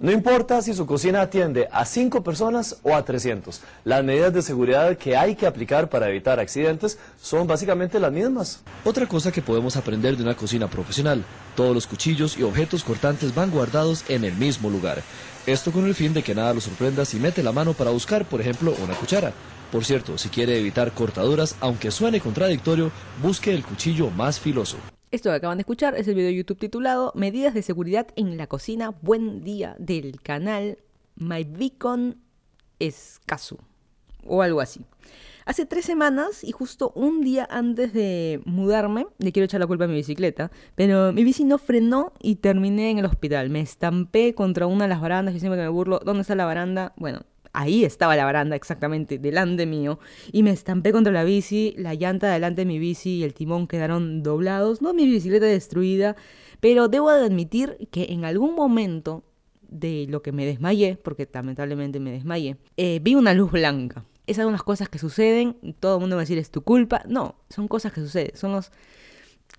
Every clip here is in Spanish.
No importa si su cocina atiende a 5 personas o a 300, las medidas de seguridad que hay que aplicar para evitar accidentes son básicamente las mismas. Otra cosa que podemos aprender de una cocina profesional, todos los cuchillos y objetos cortantes van guardados en el mismo lugar. Esto con el fin de que nada lo sorprenda si mete la mano para buscar, por ejemplo, una cuchara. Por cierto, si quiere evitar cortaduras, aunque suene contradictorio, busque el cuchillo más filoso. Esto que acaban de escuchar es el video de YouTube titulado Medidas de seguridad en la cocina. Buen día del canal My Beacon Escaso o algo así. Hace tres semanas y justo un día antes de mudarme, le quiero echar la culpa a mi bicicleta, pero mi bici no frenó y terminé en el hospital. Me estampé contra una de las barandas, y siempre que me burlo, ¿dónde está la baranda? Bueno, ahí estaba la baranda exactamente, delante mío, y me estampé contra la bici, la llanta delante de mi bici y el timón quedaron doblados, no mi bicicleta destruida, pero debo admitir que en algún momento de lo que me desmayé, porque lamentablemente me desmayé, eh, vi una luz blanca. Esas son las cosas que suceden, todo el mundo va a decir es tu culpa, no, son cosas que suceden, son los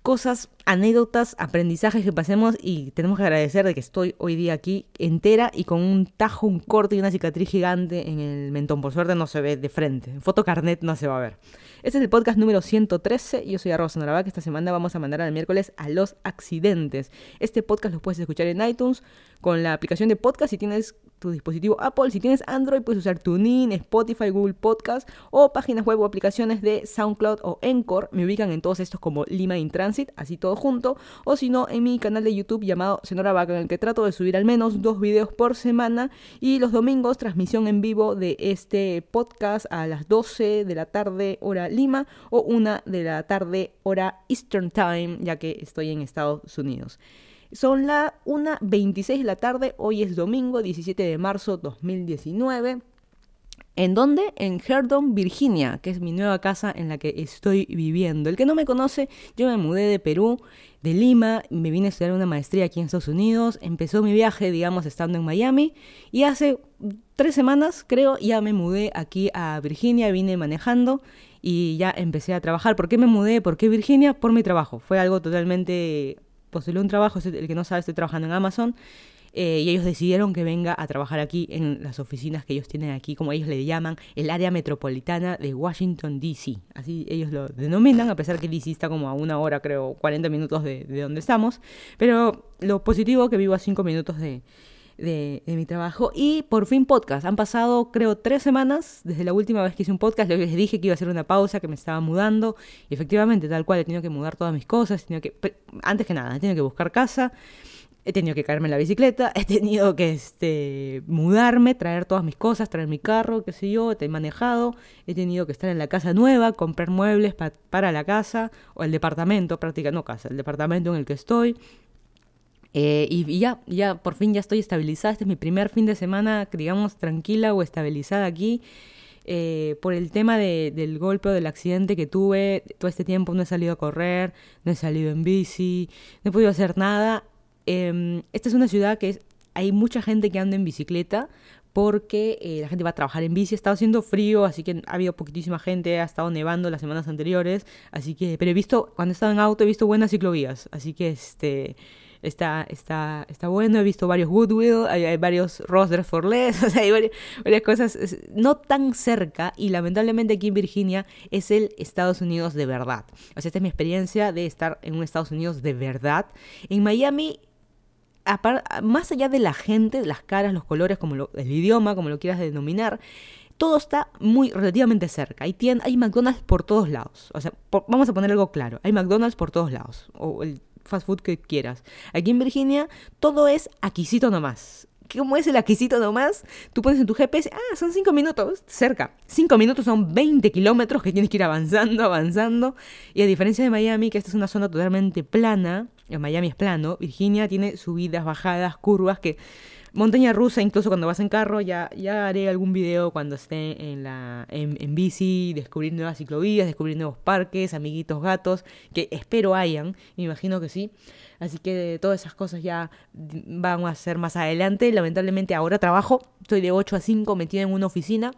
cosas, anécdotas, aprendizajes que pasemos y tenemos que agradecer de que estoy hoy día aquí entera y con un tajo, un corte y una cicatriz gigante en el mentón. Por suerte no se ve de frente. En fotocarnet no se va a ver. Este es el podcast número 113. Yo soy Arroba que Esta semana vamos a mandar al miércoles a los accidentes. Este podcast lo puedes escuchar en iTunes con la aplicación de podcast si tienes tu dispositivo Apple. Si tienes Android, puedes usar TuneIn, Spotify, Google Podcast o páginas web o aplicaciones de SoundCloud o Encore. Me ubican en todos estos como Lima in Transit, así todo junto. O si no, en mi canal de YouTube llamado Senora Vaca, en el que trato de subir al menos dos videos por semana. Y los domingos, transmisión en vivo de este podcast a las 12 de la tarde, hora Lima, o 1 de la tarde, hora Eastern Time, ya que estoy en Estados Unidos. Son la 1.26 de la tarde, hoy es domingo 17 de marzo 2019. ¿En dónde? En Herdon, Virginia, que es mi nueva casa en la que estoy viviendo. El que no me conoce, yo me mudé de Perú, de Lima, me vine a estudiar una maestría aquí en Estados Unidos, empezó mi viaje, digamos, estando en Miami, y hace tres semanas, creo, ya me mudé aquí a Virginia, vine manejando y ya empecé a trabajar. ¿Por qué me mudé? ¿Por qué Virginia? Por mi trabajo. Fue algo totalmente postulé un trabajo, el que no sabe, estoy trabajando en Amazon, eh, y ellos decidieron que venga a trabajar aquí en las oficinas que ellos tienen aquí, como ellos le llaman, el área metropolitana de Washington, D.C. Así ellos lo denominan, a pesar que D.C. está como a una hora, creo, 40 minutos de, de donde estamos. Pero lo positivo que vivo a 5 minutos de, de, mi trabajo. Y por fin podcast. Han pasado creo tres semanas desde la última vez que hice un podcast. Les dije que iba a hacer una pausa, que me estaba mudando. Y efectivamente, tal cual, he tenido que mudar todas mis cosas. He tenido que, antes que nada, he tenido que buscar casa. He tenido que caerme en la bicicleta, he tenido que este, mudarme, traer todas mis cosas, traer mi carro, qué sé yo, he manejado, he tenido que estar en la casa nueva, comprar muebles para la casa, o el departamento, prácticamente, no casa, el departamento en el que estoy, eh, y, ya, ya por fin ya estoy estabilizada. Este es mi primer fin de semana, digamos, tranquila o estabilizada aquí. Eh, por el tema del golpe o del accidente que tuve, todo este tiempo no he salido a correr, no he salido en bici, no he podido hacer nada. Em, esta es una ciudad que hay mucha gente que anda en bicicleta porque eh, la gente va a trabajar en bici. Ha estado haciendo frío, así que ha habido poquitísima gente, ha estado nevando las semanas anteriores, así que, pero he visto, cuando he estado en auto, he visto buenas ciclovías, así que este está, está, está bueno. He visto varios Goodwill, hay, varios Rosters for Less, hay varias, cosas no tan cerca y lamentablemente aquí en Virginia es el Estados Unidos de verdad. O sea, esta es mi experiencia de estar en un Estados Unidos de verdad. En Miami más allá de la gente, las caras, los colores, como el idioma, como lo quieras denominar, todo está muy relativamente cerca. Hay, hay McDonald's por todos lados. O sea, vamos a poner algo claro. Hay McDonald's por todos lados. O el fast food que quieras. Aquí en Virginia todo es aquisito nomás. ¿Cómo es el aquisito nomás? Tú pones en tu GPS, ah, son 5 minutos, cerca. 5 minutos son 20 kilómetros que tienes que ir avanzando, avanzando. Y a diferencia de Miami, que esta es una zona totalmente plana, en Miami es plano, Virginia tiene subidas, bajadas, curvas que montaña rusa, incluso cuando vas en carro, ya, ya haré algún video cuando esté en, la, en, en, bici, descubrir nuevas ciclovías, descubrir nuevos parques, amiguitos gatos, que espero hayan, me imagino que sí. Así que todas esas cosas ya van a ser más adelante. Lamentablemente ahora trabajo, estoy de 8 a 5 metida en una oficina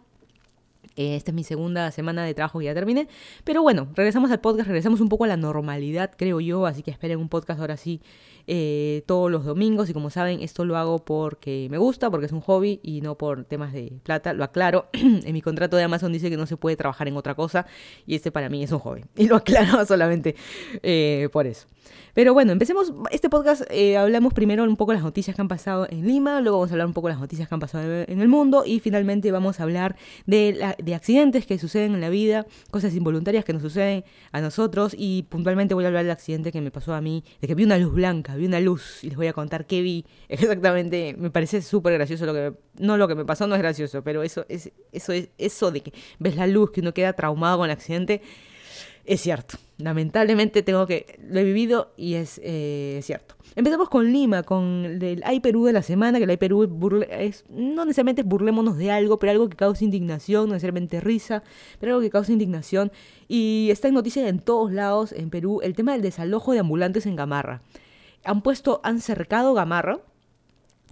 Eh, esta es mi segunda semana de trabajo que ya terminé. Pero bueno, regresamos al podcast, regresamos un poco a la normalidad, creo yo. Así que esperen un podcast ahora sí eh, todos los domingos. Y como saben, esto lo hago porque me gusta, porque es un hobby y no por temas de plata. Lo aclaro. en mi contrato de Amazon dice que no se puede trabajar en otra cosa. Y este para mí es un hobby. Y lo aclaro solamente eh, por eso. Pero bueno, empecemos este podcast. Eh, hablamos primero un poco de las noticias que han pasado en Lima, luego vamos a hablar un poco de las noticias que han pasado en el mundo y finalmente vamos a hablar de, de accidentes que suceden en la vida, cosas involuntarias que nos suceden a nosotros y puntualmente voy a hablar del accidente que me pasó a mí, de que vi una luz blanca, vi una luz y les voy a contar qué vi. Exactamente, me parece súper gracioso lo que no lo que me pasó no es gracioso, pero eso es eso es eso de que ves la luz que uno queda traumado con el accidente es cierto. Lamentablemente tengo que. Lo he vivido y es eh, cierto. Empezamos con Lima, con el Ay Perú de la semana, que el Ay Perú es, no necesariamente burlémonos de algo, pero algo que causa indignación, no necesariamente risa, pero algo que causa indignación. Y está en noticias en todos lados en Perú el tema del desalojo de ambulantes en Gamarra. Han puesto, han cercado Gamarra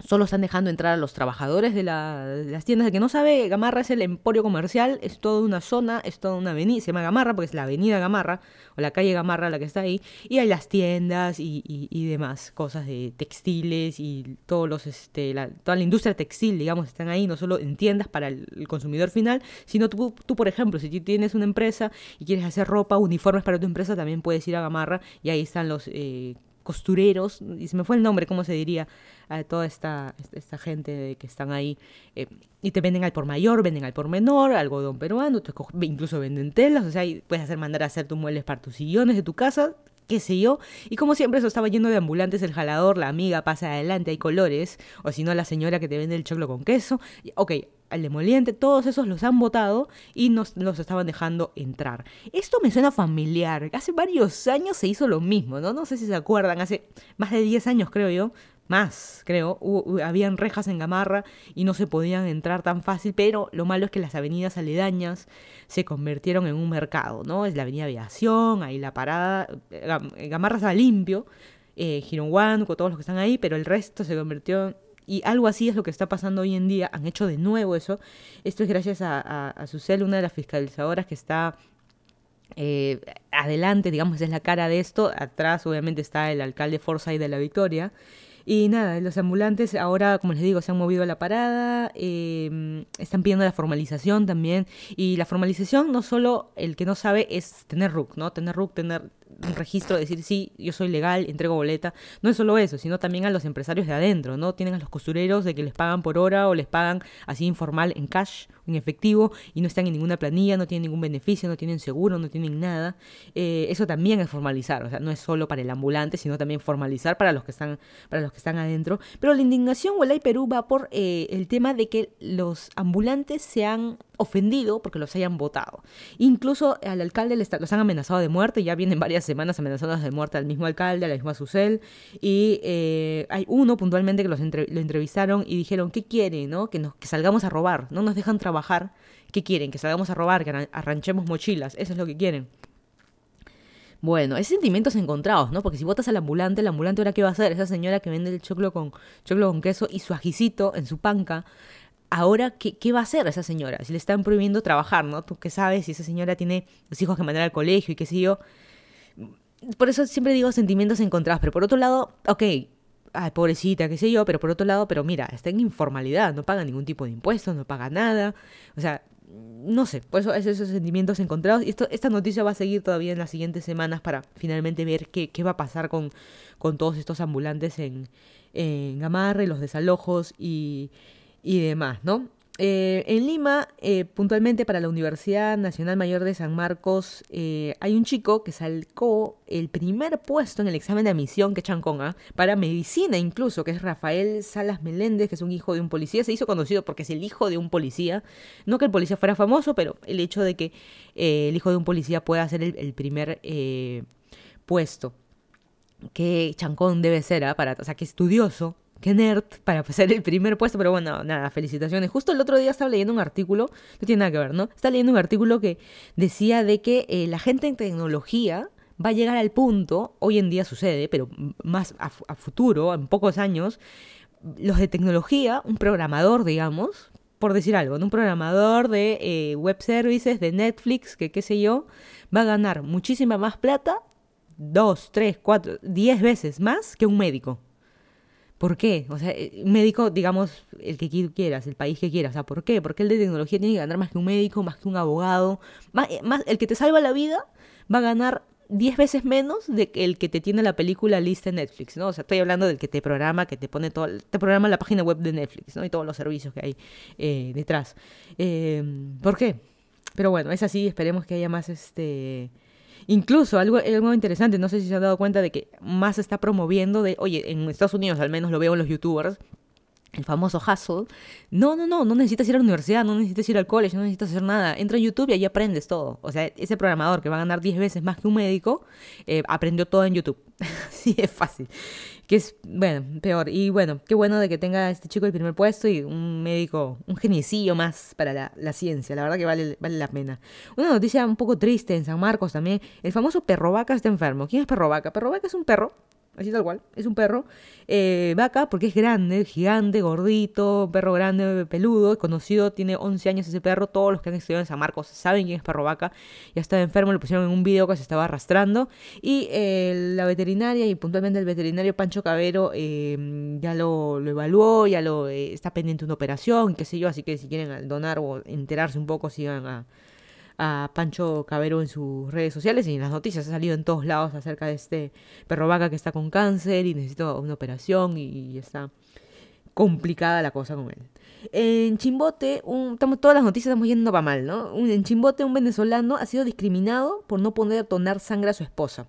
Solo están dejando entrar a los trabajadores de, las tiendas. El que no sabe, Gamarra es el emporio comercial, es toda una zona, es toda una avenida, se llama Gamarra porque es la avenida Gamarra, o la calle Gamarra la que está ahí, y hay las tiendas y, demás cosas de textiles y todos los, este, toda la industria textil, digamos, están ahí, no solo en tiendas para el, consumidor final, sino tú, tú, por ejemplo, si tú tienes una empresa y quieres hacer ropa, uniformes para tu empresa, también puedes ir a Gamarra y ahí están los... Eh, costureros, y se me fue el nombre, ¿cómo se diría? A toda esta, esta gente que están ahí. Eh, y te venden al por mayor, venden al por menor, algodón peruano, incluso venden telas, o sea, puedes hacer mandar a hacer tus muebles para tus sillones de tu casa, qué sé yo. Y como siempre eso estaba lleno de ambulantes, el jalador, la amiga pasa adelante, hay colores, o si no la señora que te vende el choclo con queso. Ok, el demoliente, todos esos los han votado y nos los estaban dejando entrar. Esto me suena familiar. Hace varios años se hizo lo mismo, ¿no? No sé si se acuerdan, hace más de 10 años creo yo, más, creo, habían rejas en Gamarra y no se podían entrar tan fácil, pero lo malo es que las avenidas aledañas se convirtieron en un mercado, ¿no? Es la avenida Aviación, ahí la parada, Gamarra estaba limpio, eh, con todos los que están ahí, pero el resto se convirtió y algo así es lo que está pasando hoy en día. Han hecho de nuevo eso. Esto es gracias a, a, a Susel, una de las fiscalizadoras que está eh, adelante, digamos, es la cara de esto. Atrás, obviamente, está el alcalde Forsyth de la Victoria. Y nada, los ambulantes ahora, como les digo, se han movido a la parada, eh, están pidiendo la formalización también. Y la formalización no solo el que no sabe es tener RUC, ¿no? Tener RUC, tener un registro, decir, sí, yo soy legal, entrego boleta. No es solo eso, sino también a los empresarios de adentro, ¿no? Tienen a los costureros de que les pagan por hora o les pagan así informal en cash, en efectivo, y no están en ninguna planilla, no tienen ningún beneficio, no tienen seguro, no tienen nada. Eh, eso también es formalizar, o sea, no es solo para el ambulante, sino también formalizar para los que están, para los que están adentro. Pero la indignación Huelay Perú va por eh, el tema de que los ambulantes se han ofendido porque los hayan votado. Incluso al alcalde los han amenazado de muerte, ya vienen varias semanas amenazadas de muerte al mismo alcalde, a la misma Susel, y eh, hay uno puntualmente que los lo entrevistaron y dijeron, ¿qué quieren? No? Que, nos, que salgamos a robar, no nos dejan trabajar, ¿qué quieren? Que salgamos a robar, que arranchemos mochilas, eso es lo que quieren. Bueno, es sentimientos encontrados, ¿no? Porque si votas al ambulante, el ambulante ahora qué va a hacer? Esa señora que vende el choclo con choclo con queso y su ajicito en su panca, ahora, ¿qué, ¿qué, va a hacer esa señora? Si le están prohibiendo trabajar, ¿no? ¿Tú qué sabes si esa señora tiene los hijos que mandar al colegio y qué sé yo? Por eso siempre digo sentimientos encontrados, pero por otro lado, ok, ay, pobrecita, qué sé yo, pero por otro lado, pero mira, está en informalidad, no paga ningún tipo de impuestos, no paga nada, o sea, no sé, por eso esos sentimientos encontrados. Y esto, esta noticia va a seguir todavía en las siguientes semanas para finalmente ver qué, qué va a pasar con, con todos estos ambulantes en, en los desalojos y, y demás, ¿no? Eh, en Lima, eh, puntualmente para la Universidad Nacional Mayor de San Marcos, eh, hay un chico que sacó el primer puesto en el examen de admisión que Chanconga para medicina incluso, que es Rafael Salas Meléndez, que es un hijo de un policía. Se hizo conocido porque es el hijo de un policía. No que el policía fuera famoso, pero el hecho de que el hijo de un policía pueda ser el, primer puesto que Chancón debe ser, ¿ah? para, o sea, que estudioso qué nerd para pasar el primer puesto, pero bueno, nada, felicitaciones. Justo el otro día estaba leyendo un artículo, no tiene nada que ver, ¿no? Estaba leyendo un artículo que decía de que eh, la gente en tecnología va a llegar al punto, hoy en día sucede, pero más a, futuro, en pocos años, los de tecnología, un programador, digamos, por decir algo, un programador de eh, web services, de Netflix, que qué sé yo, va a ganar muchísima más plata, dos, tres, cuatro, diez veces más que un médico. ¿Por qué? O sea, eh, médico, digamos, el que quieras, el país que quieras. O sea, ¿por qué? Porque el de tecnología tiene que ganar más que un médico, más que un abogado. Más, eh, más el que te salva la vida va a ganar 10 veces menos de que el que te tiene la película lista en Netflix, ¿no? O sea, estoy hablando del que te programa, que te pone todo, te programa la página web de Netflix, ¿no? Y todos los servicios que hay eh, detrás. ¿Por qué? Pero bueno, es así, esperemos que haya más este Incluso algo, algo interesante, no sé si se han dado cuenta de que más está promoviendo de, oye, en Estados Unidos al menos lo veo en los youtubers, el famoso hustle. No, no, no, no necesitas ir a la universidad, no necesitas ir al college, no necesitas hacer nada. Entra en YouTube y ahí aprendes todo. O sea, ese programador que va a ganar 10 veces más que un médico, eh, aprendió todo en YouTube. sí, es fácil. Que es, bueno, peor. Y bueno, qué bueno de que tenga este chico el primer puesto y un médico, un geniecillo más para la, la ciencia. La verdad que vale, vale la pena. Una noticia un poco triste en San Marcos también. El famoso perro vaca está enfermo. ¿Quién es perro vaca? Perro vaca es un perro así tal cual, es un perro. Eh, vaca, porque es grande, gigante, gordito, perro grande, peludo, conocido, tiene 11 años ese perro. Todos los que han estudiado en San Marcos saben quién es perro vaca. Ya estaba enfermo, lo pusieron en un video que se estaba arrastrando. Y eh, la veterinaria, y puntualmente el veterinario Pancho Cabero, eh, ya lo, lo, evaluó, ya lo está pendiente una operación, qué sé yo. Así que si quieren donar o enterarse un poco, sigan a a Pancho Cabero en sus redes sociales y en las noticias ha salido en todos lados acerca de este perro vaca que está con cáncer y necesita una operación y, está complicada la cosa con él. En Chimbote, un, estamos, todas las noticias estamos yendo para mal, ¿no? en Chimbote, un venezolano ha sido discriminado por no poder donar sangre a su esposa.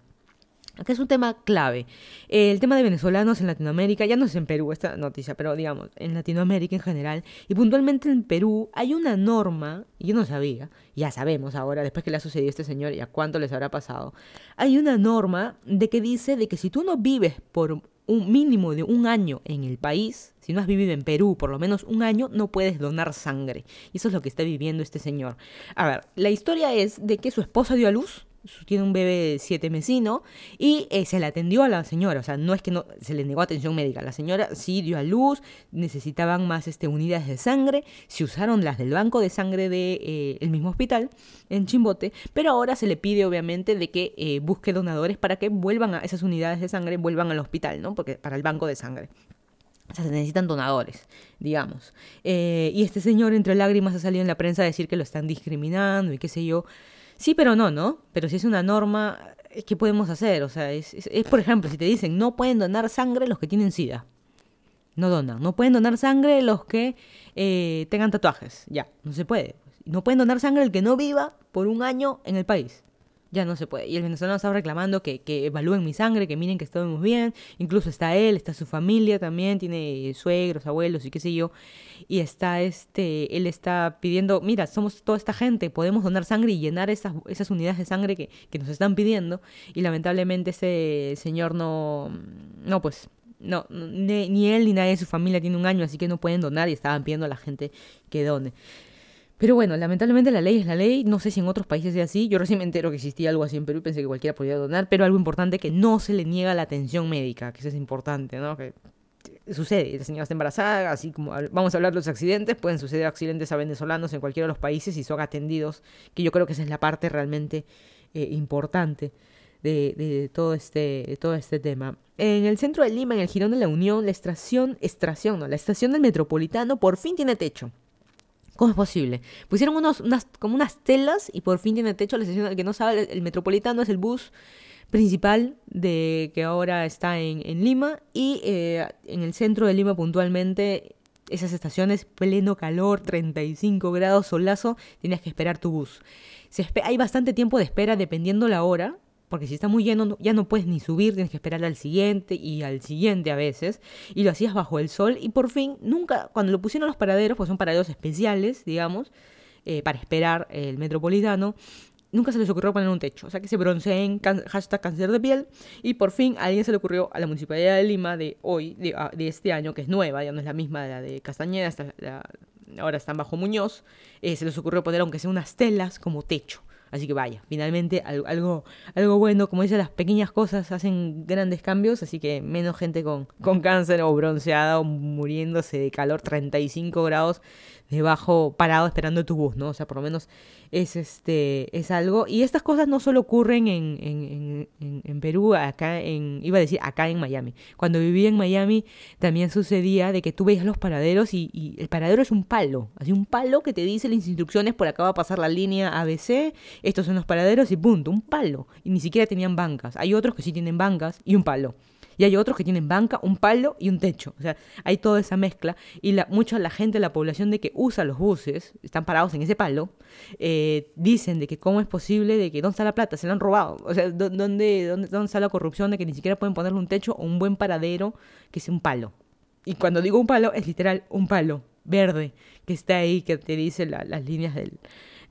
Acá es un tema clave. El tema de venezolanos en Latinoamérica, ya no es en Perú esta noticia, pero digamos, en Latinoamérica en general, y puntualmente en Perú hay una norma, yo no sabía, ya sabemos ahora, después que le ha sucedido a este señor y a cuánto les habrá pasado, hay una norma de que dice de que si tú no vives por un mínimo de un año en el país, si no has vivido en Perú por lo menos un año, no puedes donar sangre. Y eso es lo que está viviendo este señor. A ver, la historia es de que su esposa dio a luz, tiene un bebé siete mesino y eh, se le atendió a la señora, o sea, no es que no se le negó atención médica, la señora sí dio a luz, necesitaban más este, unidades de sangre, se usaron las del banco de sangre del de, eh, mismo hospital en Chimbote, pero ahora se le pide obviamente de que eh, busque donadores para que vuelvan a esas unidades de sangre, vuelvan al hospital, ¿no? Porque para el banco de sangre. O sea, se necesitan donadores, digamos. y este señor, entre lágrimas, ha salido en la prensa a decir que lo están discriminando y qué sé yo. Sí, pero no, ¿no? Pero si es una norma, ¿qué podemos hacer? O sea, es, por ejemplo, si te dicen no pueden donar sangre los que tienen SIDA. No donan. No pueden donar sangre los que eh, tengan tatuajes. Ya, no se puede. No pueden donar sangre el que no viva por un año en el país ya no se puede. Y el venezolano estaba reclamando que, que evalúen mi sangre, que miren que estamos bien. Incluso está él, está su familia también, tiene suegros, abuelos y qué sé yo. Y está este, él está pidiendo, mira, somos toda esta gente, podemos donar sangre y llenar esas, esas unidades de sangre que, que nos están pidiendo. Y lamentablemente ese señor no, no, pues no, ni, ni, él ni nadie de su familia tiene un año, así que no pueden donar y estaban pidiendo a la gente que done. Pero bueno, lamentablemente la ley es la ley. No sé si en otros países es así. Yo recién me entero que existía algo así en Perú y pensé que cualquiera podía donar. Pero algo importante que no se le niega la atención médica, que eso es importante, ¿no? Que sucede, la señora está embarazada, así como vamos a hablar de los accidentes, pueden suceder accidentes a venezolanos en cualquiera de los países y son atendidos, que yo creo que esa es la parte realmente eh, importante de, todo este, todo este tema. En el centro de Lima, en el Girón de la Unión, la estación, extracción, no, la estación del Metropolitano por fin tiene techo. ¿Cómo es posible? Pusieron unos, unas, como unas telas y por fin tiene techo la estación. Que no sabe, el metropolitano es el bus principal de que ahora está en, Lima y eh, en el centro de Lima puntualmente esas estaciones pleno calor 35 grados solazo tienes que esperar tu bus Se hay bastante tiempo de espera dependiendo la hora porque si está muy lleno ya no puedes ni subir, tienes que esperar al siguiente y al siguiente a veces, y lo hacías bajo el sol, y por fin, nunca, cuando lo pusieron los paraderos, pues son paraderos especiales, digamos, eh, para esperar el metropolitano, nunca se les ocurrió poner un techo, o sea que se bronceen, hashtag cáncer de piel, y por fin a alguien se le ocurrió a la Municipalidad de Lima de hoy, de, ah, este año, que es nueva, ya no es la misma de la de Castañeda, ahora están bajo Muñoz, eh, se les ocurrió poner aunque sea unas telas como techo Así que vaya, finalmente algo, algo bueno, como dice, las pequeñas cosas hacen grandes cambios, así que menos gente con, con cáncer o bronceada o muriéndose de calor 35 grados debajo parado esperando tu bus, ¿no? O sea, por lo menos es este es algo y estas cosas no solo ocurren en, en, en, en, Perú acá en iba a decir acá en Miami cuando vivía en Miami también sucedía de que tú veías los paraderos y, y, el paradero es un palo así un palo que te dice las instrucciones por acá va a pasar la línea ABC estos son los paraderos y punto un palo y ni siquiera tenían bancas hay otros que sí tienen bancas y un palo y hay otros que tienen banca, un palo y un techo. O sea, hay toda esa mezcla. Y la, mucha la gente, la población de que usa los buses, están parados en ese palo, eh, dicen de que cómo es posible de que dónde está la plata, se la han robado. O sea, ¿dónde, dónde, dónde está la corrupción de que ni siquiera pueden ponerle un techo o un buen paradero que sea un palo? Y cuando digo un palo, es literal un palo verde que está ahí, que te dice las líneas del,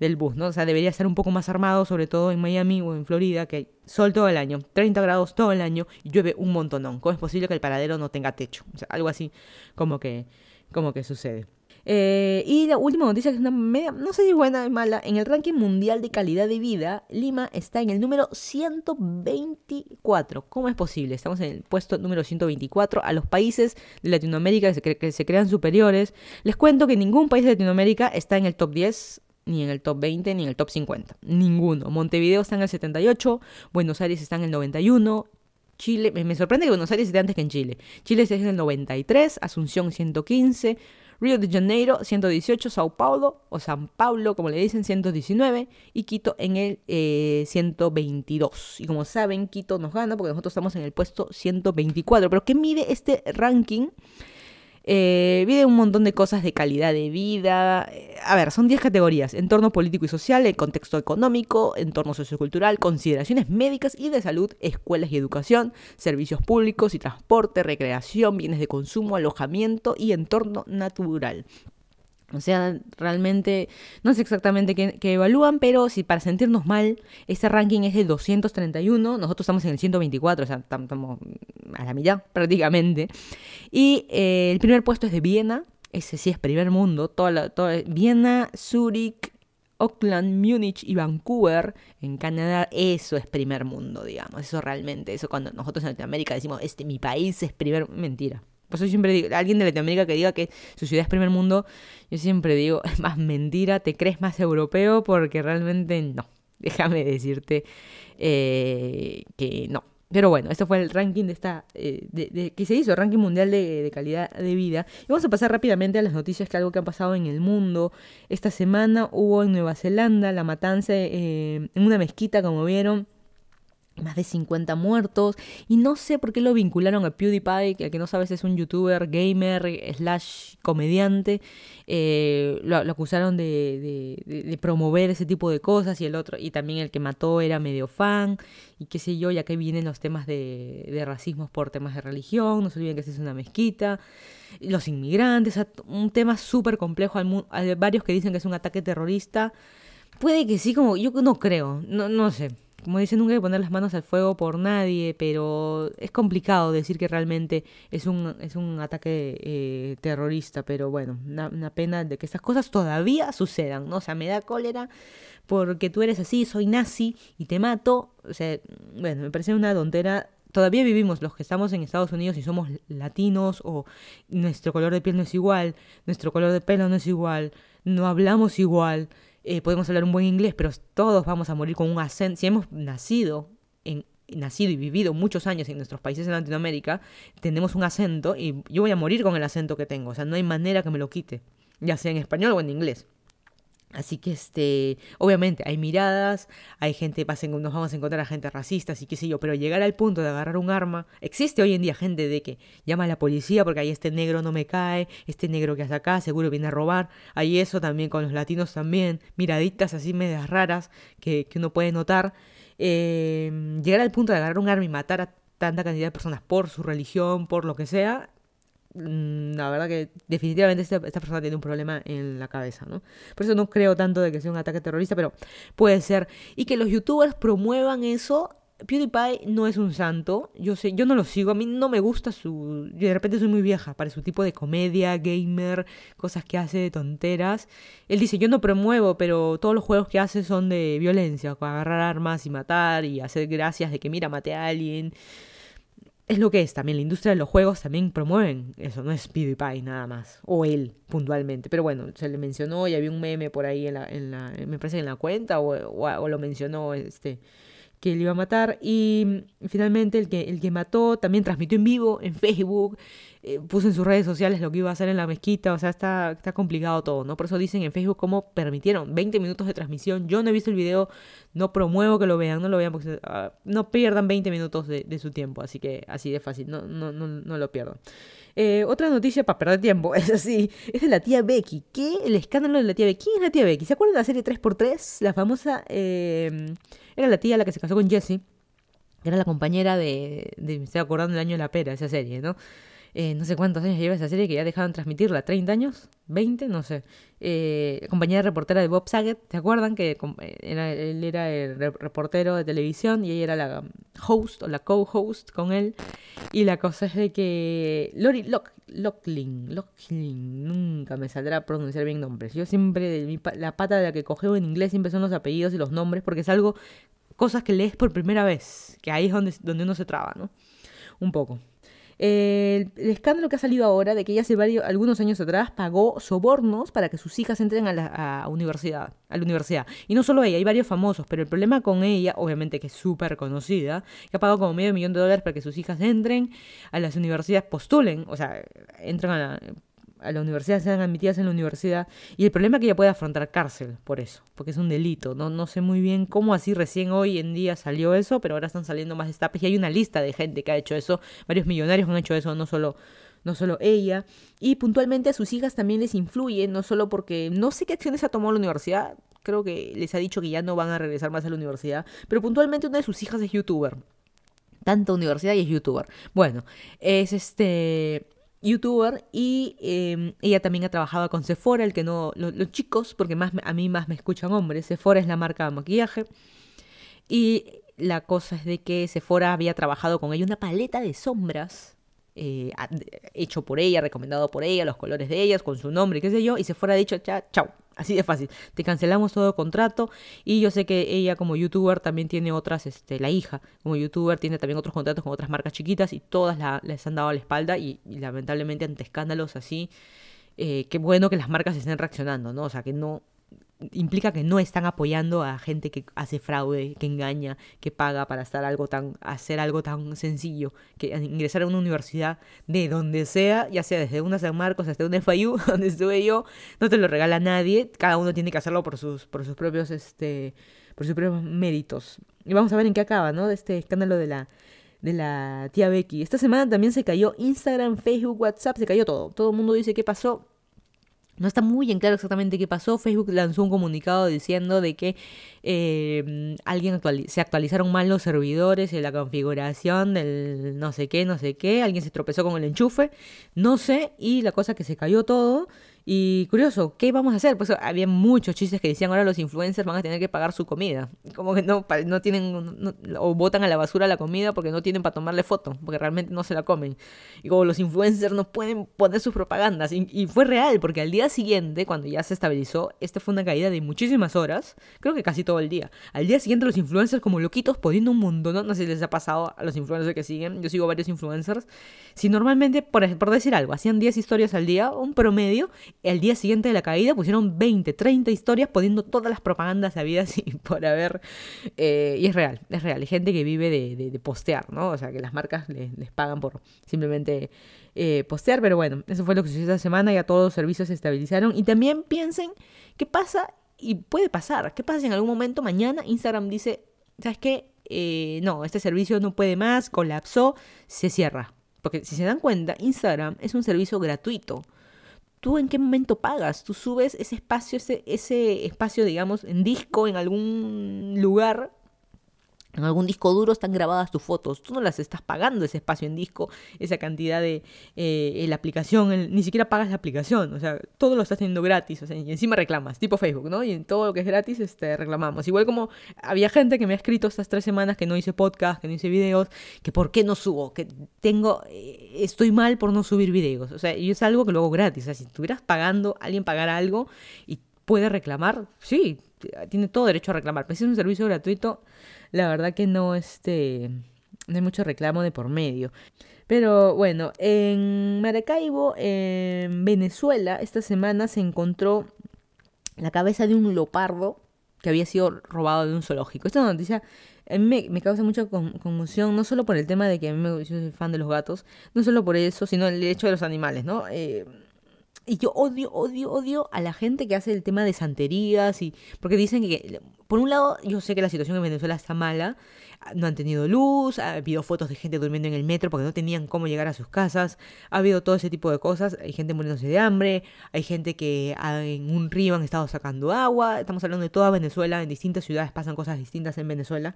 del bus, ¿no? O sea, debería ser un poco más armado, sobre todo en Miami o en Florida, que hay sol todo el año, 30 grados todo el año y llueve un montonón. ¿Cómo es posible que el paradero no tenga techo? O sea, algo así como que, como que sucede. Eh, y la última noticia, que es una media, no sé si buena o mala, en el ranking mundial de calidad de vida, Lima está en el número 124. ¿Cómo es posible? Estamos en el puesto número 124. A los países de Latinoamérica que se, que se crean superiores, les cuento que ningún país de Latinoamérica está en el top 10 ni en el top 20, ni en el top 50. Ninguno. Montevideo está en el 78, Buenos Aires está en el 91, Chile, me sorprende que Buenos Aires esté antes que en Chile. Chile está en el 93, Asunción 115, Río de Janeiro 118, Sao Paulo o San Paulo, como le dicen, 119 y Quito en el 122. Eh, y como saben, Quito nos gana porque nosotros estamos en el puesto 124. Pero ¿qué mide este ranking? Eh, un montón de cosas de calidad de vida. Eh, a ver, son 10 categorías. Entorno político y social, el contexto económico, entorno sociocultural, consideraciones médicas y de salud, escuelas y educación, servicios públicos y transporte, recreación, bienes de consumo, alojamiento y entorno natural. O sea, realmente no sé exactamente qué, evalúan, pero si para sentirnos mal, este ranking es de 231, nosotros estamos en el 124, o sea, estamos a la mitad prácticamente. Y eh, el primer puesto es de Viena, ese sí es primer mundo, toda, toda Viena, Zurich, Auckland, Múnich y Vancouver en Canadá, eso es primer mundo, digamos, eso realmente, eso cuando nosotros en Latinoamérica decimos, este mi país es primer, mentira, por eso siempre digo, alguien de Latinoamérica que diga que su ciudad es primer mundo, yo siempre digo, es más mentira, te crees más europeo porque realmente no. Déjame decirte eh, que no. Pero bueno, este fue el ranking de esta eh, de, que se hizo, ranking mundial de, calidad de vida. Y vamos a pasar rápidamente a las noticias que algo que ha pasado en el mundo. Esta semana hubo en Nueva Zelanda la matanza eh, en una mezquita, como vieron más de 50 muertos. Y no sé por qué lo vincularon a PewDiePie, que al que no sabes es un youtuber, gamer, slash comediante, eh, lo, acusaron de, promover ese tipo de cosas y el otro, y también el que mató era medio fan y qué sé yo, ya que vienen los temas de, de racismo por temas de religión, no se olviden que esta es una mezquita, los inmigrantes, un tema súper complejo, hay varios que dicen que es un ataque terrorista, puede que sí, como yo no creo, no, no sé como dicen, nunca hay que poner las manos al fuego por nadie, pero es complicado decir que realmente es un, es un ataque eh, terrorista, pero bueno, una, pena de que estas cosas todavía sucedan, ¿no? O sea, me da cólera porque tú eres así, soy nazi y te mato, o sea, bueno, me parece una tontera. Todavía vivimos los que estamos en Estados Unidos y somos latinos o nuestro color de piel no es igual, nuestro color de pelo no es igual, no hablamos igual. Eh, podemos hablar un buen inglés, pero todos vamos a morir con un acento. Si hemos nacido en nacido y vivido muchos años en nuestros países en Latinoamérica, tenemos un acento y yo voy a morir con el acento que tengo. O sea, no hay manera que me lo quite, ya sea en español o en inglés. Así que, este, obviamente, hay miradas, hay gente, nos vamos a encontrar a gente racista, así que sé yo, pero llegar al punto de agarrar un arma, existe hoy en día gente de que llama a la policía porque ahí este negro no me cae, este negro que hace acá seguro viene a robar, hay eso también con los latinos también, miraditas así medias raras que, que uno puede notar. Eh, llegar al punto de agarrar un arma y matar a tanta cantidad de personas por su religión, por lo que sea, la verdad que definitivamente esta, persona tiene un problema en la cabeza, ¿no? Por eso no creo tanto de que sea un ataque terrorista, pero puede ser. Y que los youtubers promuevan eso, PewDiePie no es un santo, yo sé, yo no lo sigo, a mí no me gusta su, yo de repente soy muy vieja para su tipo de comedia, gamer, cosas que hace de tonteras. Él dice, yo no promuevo, pero todos los juegos que hace son de violencia, agarrar armas y matar y hacer gracias de que mira, maté a alguien. Es lo que es también, la industria de los juegos también promueven eso, no es PewDiePie nada más, o él puntualmente, pero bueno, se le mencionó y había un meme por ahí en la, en la me parece en la cuenta o, o lo mencionó este que le iba a matar y finalmente el que, el que mató también transmitió en vivo en Facebook, eh, puso en sus redes sociales lo que iba a hacer en la mezquita, o sea, está, está complicado todo, ¿no? Por eso dicen en Facebook cómo permitieron 20 minutos de transmisión, yo no he visto el video, no promuevo que lo vean, no lo vean porque ah, no pierdan 20 minutos de, de, su tiempo, así que así de fácil, no, no, no, no lo pierdan. Eh, otra noticia para perder tiempo, es así, es de la tía Becky. ¿Qué? El escándalo de la tía Becky. ¿Quién es la tía Becky? ¿Se acuerdan de la serie 3x3? La famosa... Eh, era la tía la que se casó con Jessie, que era la compañera de me estoy acordando del año de la pera, esa serie, ¿no? Eh, no sé cuántos años lleva esa serie que ya dejaron transmitirla, 30 años, 20, no sé. Eh, compañera reportera de Bob Saget, ¿te acuerdan? Que eh, él era el reportero de televisión y ella era la host o la co-host con él. Y la cosa es de que Lori Lock, Locklin, Locklin, nunca me saldrá a pronunciar bien nombres. Yo siempre, la pata de la que cogeo en inglés siempre son los apellidos y los nombres porque es algo, cosas que lees por primera vez, que ahí es donde, donde uno se traba, ¿no? Un poco el, escándalo que ha salido ahora de que ella hace varios, algunos años atrás pagó sobornos para que sus hijas entren a la universidad, a la universidad. Y no solo ella, hay varios famosos, pero el problema con ella, obviamente que es súper conocida, que ha pagado como medio millón de dólares para que sus hijas entren a las universidades, postulen, o sea, entran a la, a la universidad, sean admitidas en la universidad. Y el problema es que ella puede afrontar cárcel por eso, porque es un delito. No, no sé muy bien cómo así recién hoy en día salió eso, pero ahora están saliendo más destapes y hay una lista de gente que ha hecho eso. Varios millonarios han hecho eso, no solo no solo ella, y puntualmente a sus hijas también les influye, no solo porque no sé qué acciones ha tomado la universidad, creo que les ha dicho que ya no van a regresar más a la universidad, pero puntualmente una de sus hijas es youtuber, tanta universidad y es youtuber. Bueno, es este youtuber y em, ella también ha trabajado con Sephora, el que no, los chicos, porque más a mí más me escuchan hombres, Sephora es la marca de maquillaje. Y la cosa es de que Sephora había trabajado con ella una paleta de sombras eh, hecho por ella, recomendado por ella, los colores de ellas, con su nombre, qué sé yo, y Sephora ha dicho, chao, Así de fácil. Te cancelamos todo contrato. Y yo sé que ella como youtuber también tiene otras, este, la hija como youtuber tiene también otros contratos con otras marcas chiquitas y todas la, les han dado la espalda y, lamentablemente ante escándalos así, eh, qué bueno que las marcas estén reaccionando, ¿no? O sea, que no, implica que no están apoyando a gente que hace fraude, que engaña, que paga para estar algo tan, hacer algo tan sencillo, que ingresar a una universidad de donde sea, ya sea desde una San Marcos hasta una FIU, donde estuve yo, no te lo regala nadie, cada uno tiene que hacerlo por sus, por sus propios, este, por sus propios méritos. Y vamos a ver en qué acaba, ¿no? Este escándalo de la de la tía Becky. Esta semana también se cayó Instagram, Facebook, WhatsApp, se cayó todo. Todo el mundo dice qué pasó. No está muy en claro exactamente qué pasó. Facebook lanzó un comunicado diciendo de que eh, alguien se actualizaron mal los servidores y la configuración del no sé qué, no sé qué. Alguien se tropezó con el enchufe. No sé. Y la cosa que se cayó todo. Y curioso, ¿qué vamos a hacer? Pues había muchos chistes que decían ahora los influencers van a tener que pagar su comida. Como que no, no tienen, o botan a la basura la comida porque no tienen para tomarle foto, porque realmente no se la comen. Y como los influencers no pueden poner sus propagandas. Y, fue real, porque al día siguiente, cuando ya se estabilizó, esta fue una caída de muchísimas horas, creo que casi todo el día. Al día siguiente los influencers como loquitos poniendo un mundo, ¿no? No sé si les ha pasado a los influencers que siguen, yo sigo varios influencers. Si normalmente, por, por decir algo, hacían 10 historias al día, un promedio, el día siguiente de la caída pusieron 20, 30 historias poniendo todas las propagandas habidas y por haber. Eh, y es real, es real. Hay gente que vive de, postear, ¿no? O sea, que las marcas les, pagan por simplemente eh, postear. Pero bueno, eso fue lo que sucedió esta semana. Ya todos los servicios se estabilizaron. Y también piensen qué pasa, y puede pasar, qué pasa si en algún momento mañana Instagram dice, ¿sabes qué? Eh, no, este servicio no puede más, colapsó, se cierra. Porque si se dan cuenta, Instagram es un servicio gratuito. ¿Tú en qué momento pagas? Tú subes ese espacio, ese, ese espacio, digamos, en disco en algún lugar En algún disco duro están grabadas tus fotos. Tú no las estás pagando ese espacio en disco, esa cantidad de eh, la aplicación. ni siquiera pagas la aplicación. O sea, todo lo estás teniendo gratis. O sea, y encima reclamas, tipo Facebook, ¿no? Y en todo lo que es gratis este, reclamamos. Igual como había gente que me ha escrito estas tres semanas que no hice podcast, que no hice videos, que por qué no subo, que tengo, eh, estoy mal por no subir videos. O sea, y es algo que lo hago gratis. O sea, si estuvieras pagando, alguien pagar algo y puede reclamar, sí, tiene todo derecho a reclamar. Pero si es un servicio gratuito la verdad que no, este, no hay mucho reclamo de por medio. Pero bueno, en Maracaibo, en Venezuela, esta semana se encontró la cabeza de un leopardo que había sido robado de un zoológico. Esta noticia a mí me, causa mucha conmoción, no solo por el tema de que a mí me, yo soy fan de los gatos, no solo por eso, sino el hecho de los animales, ¿no? Eh, y yo odio, odio, odio a la gente que hace el tema de santerías y porque dicen que por un lado, yo sé que la situación en Venezuela está mala, no han tenido luz, ha habido fotos de gente durmiendo en el metro porque no tenían cómo llegar a sus casas, ha habido todo ese tipo de cosas, hay gente muriéndose de hambre, hay gente que en un río han estado sacando agua, estamos hablando de toda Venezuela, en distintas ciudades pasan cosas distintas en Venezuela.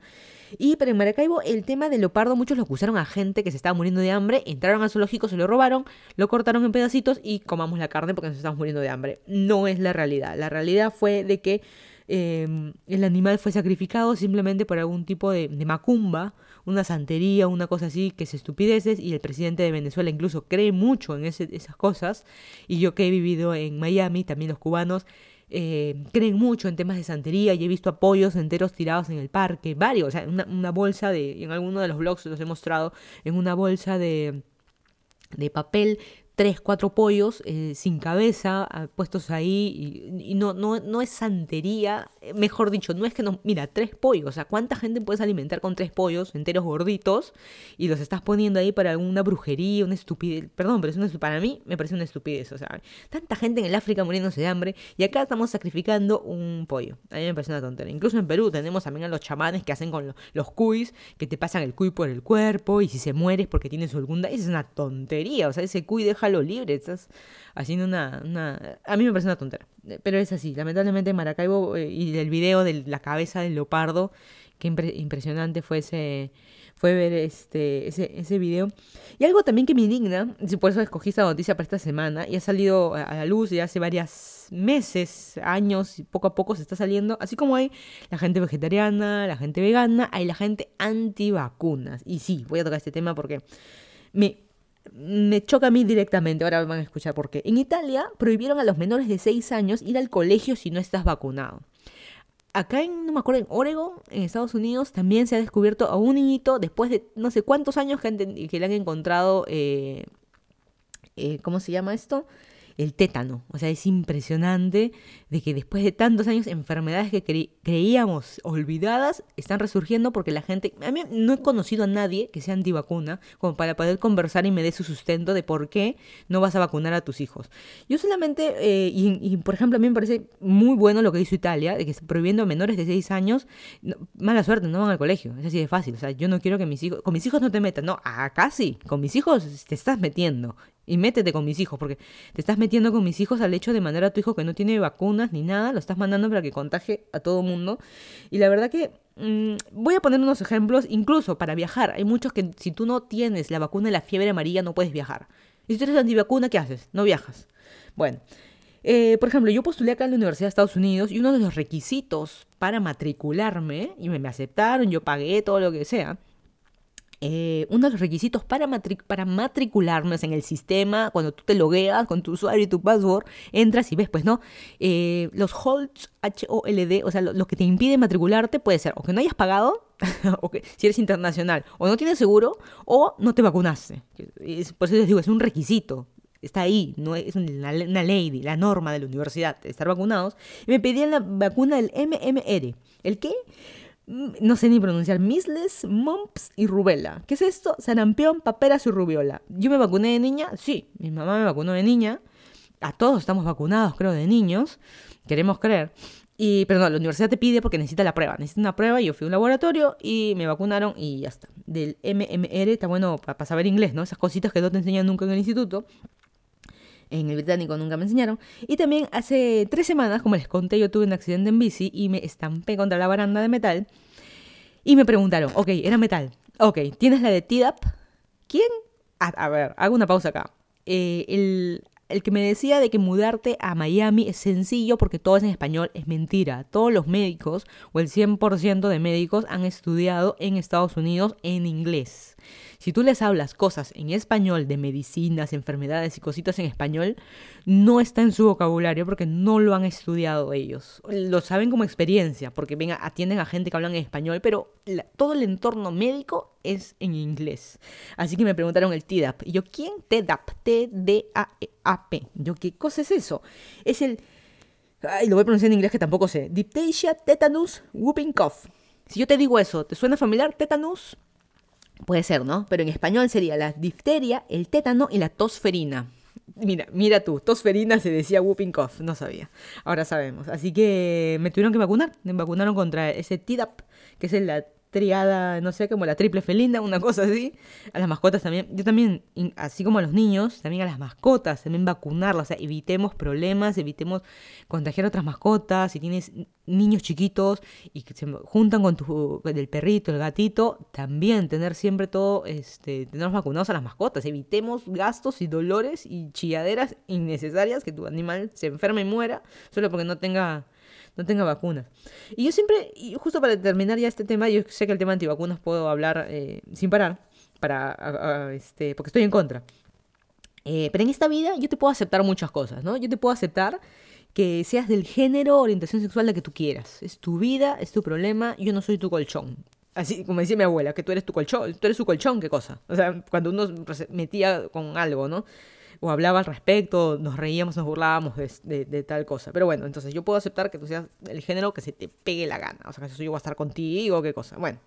Y pero en Maracaibo el tema del leopardo muchos lo acusaron a gente que se estaba muriendo de hambre, entraron al zoológico, se lo robaron, lo cortaron en pedacitos y comamos la carne porque nos estamos muriendo de hambre. No es la realidad, la realidad fue de que Em, el animal fue sacrificado simplemente por algún tipo de, macumba, una santería, una cosa así, que es estupideces, y el presidente de Venezuela incluso cree mucho en esas cosas, y yo que he vivido en Miami, también los cubanos, eh, creen mucho en temas de santería y he visto apoyos enteros tirados en el parque, varios, o sea, una, una bolsa de, en alguno de los blogs los he mostrado, en una bolsa de, de papel tres, cuatro pollos eh, sin cabeza ah, puestos ahí y, no, no, no es santería, eh, mejor dicho, no es que no, mira, tres pollos, o sea, ¿cuánta gente puedes alimentar con tres pollos enteros gorditos y los estás poniendo ahí para alguna brujería, una estupidez, perdón, pero es una, para mí me parece una estupidez, o sea, tanta gente en el África muriéndose de hambre y acá estamos sacrificando un pollo, a mí me parece una tontería, incluso en Perú tenemos también a los chamanes que hacen con los, cuis, que te pasan el cuy por el cuerpo y si se mueres porque tienes alguna, esa es una tontería, o sea, ese cuy deja lo libre, estás haciendo una. A mí me parece una tontera, pero es así. Lamentablemente Maracaibo eh, y el video de la cabeza del leopardo, qué impresionante fue ese fue ver este ese, ese video. Y algo también que me indigna, por eso escogí esta noticia para esta semana, y ha salido a la luz ya hace varios meses, años, poco a poco se está saliendo, así como hay la gente vegetariana, la gente vegana, hay la gente antivacunas. Y sí, voy a tocar este tema porque me, me choca a mí directamente, ahora van a escuchar por qué. En Italia prohibieron a los menores de 6 años ir al colegio si no estás vacunado. Acá en, no me acuerdo, en Oregon, en Estados Unidos, también se ha descubierto a un niñito después de no sé cuántos años que, que le han encontrado, eh, eh, ¿cómo se llama esto? el tétano. O sea, es impresionante de que después de tantos años enfermedades que creíamos olvidadas están resurgiendo porque la gente... A mí no he conocido a nadie que sea antivacuna como para poder conversar y me dé su sustento de por qué no vas a vacunar a tus hijos. Yo solamente, eh, y, por ejemplo, a mí me parece muy bueno lo que hizo Italia, de que prohibiendo a menores de 6 años, mala suerte, no van al colegio. Es así de fácil. O sea, yo no quiero que mis hijos... Con mis hijos no te metas. No, acá sí. Con mis hijos te estás metiendo. Y métete con mis hijos, porque te estás metiendo con mis hijos al hecho de mandar a tu hijo que no tiene vacunas ni nada, lo estás mandando para que contagie a todo mundo. Y la verdad que mm, voy a poner unos ejemplos, incluso para viajar. Hay muchos que si tú no tienes la vacuna de la fiebre amarilla no puedes viajar. Y si tú eres antivacuna, ¿qué haces? No viajas. Bueno, eh, por ejemplo, yo postulé acá en la Universidad de Estados Unidos y uno de los requisitos para matricularme, y me, me aceptaron, yo pagué todo lo que sea, eh, uno de los requisitos para, matricularnos en el sistema, cuando tú te logueas con tu usuario y tu password, entras y ves, pues, ¿no? Eh, los holds, H-O-L-D, o sea, lo, que te impide matricularte puede ser o que no hayas pagado, o que si eres internacional, o no tienes seguro, o no te vacunaste. por eso les digo, es un requisito. Está ahí, no es una, una ley, la norma de la universidad, estar vacunados. Y me pedían la vacuna del MMR. ¿El qué? No sé ni pronunciar, misles, mumps y rubela. ¿Qué es esto? Sarampión, paperas y rubiola. ¿Yo me vacuné de niña? Sí, mi mamá me vacunó de niña. A todos estamos vacunados, creo, de niños. Queremos creer. Y, pero no, la universidad te pide porque necesita la prueba. Necesita una prueba. Yo fui a un laboratorio y me vacunaron y ya está. Del MMR está bueno para saber inglés, ¿no? Esas cositas que no te enseñan nunca en el instituto en el británico nunca me enseñaron. Y también hace tres semanas, como les conté, yo tuve un accidente en bici y me estampé contra la baranda de metal. Y me preguntaron, ok, era metal. Ok, ¿tienes la de Tidap? ¿Quién? A, ver, hago una pausa acá. Eh, el, el que me decía de que mudarte a Miami es sencillo porque todo es en español es mentira. Todos los médicos o el 100% de médicos han estudiado en Estados Unidos en inglés. Si tú les hablas cosas en español de medicinas, enfermedades y cositas en español, no está en su vocabulario porque no lo han estudiado ellos. Lo saben como experiencia porque ven, atienden a gente que hablan en español, pero todo el entorno médico es en inglés. Así que me preguntaron el TDAP. Y yo, ¿quién? TDAP. T-D-A-A-P. Yo, ¿qué cosa es eso? Es el... Ay, lo voy a pronunciar en inglés que tampoco sé. Diptasia, tetanus, whooping cough. Si yo te digo eso, ¿te suena familiar? Tetanus, Puede ser, ¿no? Pero en español sería la difteria, el tétano y la tosferina. Mira, mira tú, tosferina se decía whooping cough, no sabía. Ahora sabemos. Así que me tuvieron que vacunar. Me vacunaron contra ese TDAP, que es la triada, no sé, como la triple felina, una cosa así. A las mascotas también. Yo también, así como a los niños, también a las mascotas, también vacunarlas. O sea, evitemos problemas, evitemos contagiar a otras mascotas. Si tienes niños chiquitos y que se juntan con tu el perrito, el gatito, también tener siempre todo, este, tenerlos vacunados a las mascotas. Evitemos gastos y dolores y chilladeras innecesarias que tu animal se enferme y muera solo porque no tenga no tenga vacunas. Y yo siempre, y justo para terminar ya este tema, yo sé que el tema antivacunas puedo hablar eh, sin parar, para, este, porque estoy en contra. Eh, pero en esta vida yo te puedo aceptar muchas cosas, ¿no? Yo te puedo aceptar que seas del género orientación sexual de que tú quieras. Es tu vida, es tu problema, yo no soy tu colchón. Así como decía mi abuela, que tú eres tu colchón, tú eres su colchón, qué cosa. O sea, cuando uno se metía con algo, ¿no? O hablaba al respecto, nos reíamos, nos burlábamos de, tal cosa. Pero bueno, entonces yo puedo aceptar que tú seas el género que se te pegue la gana. O sea, que yo voy a estar contigo, qué cosa. Bueno.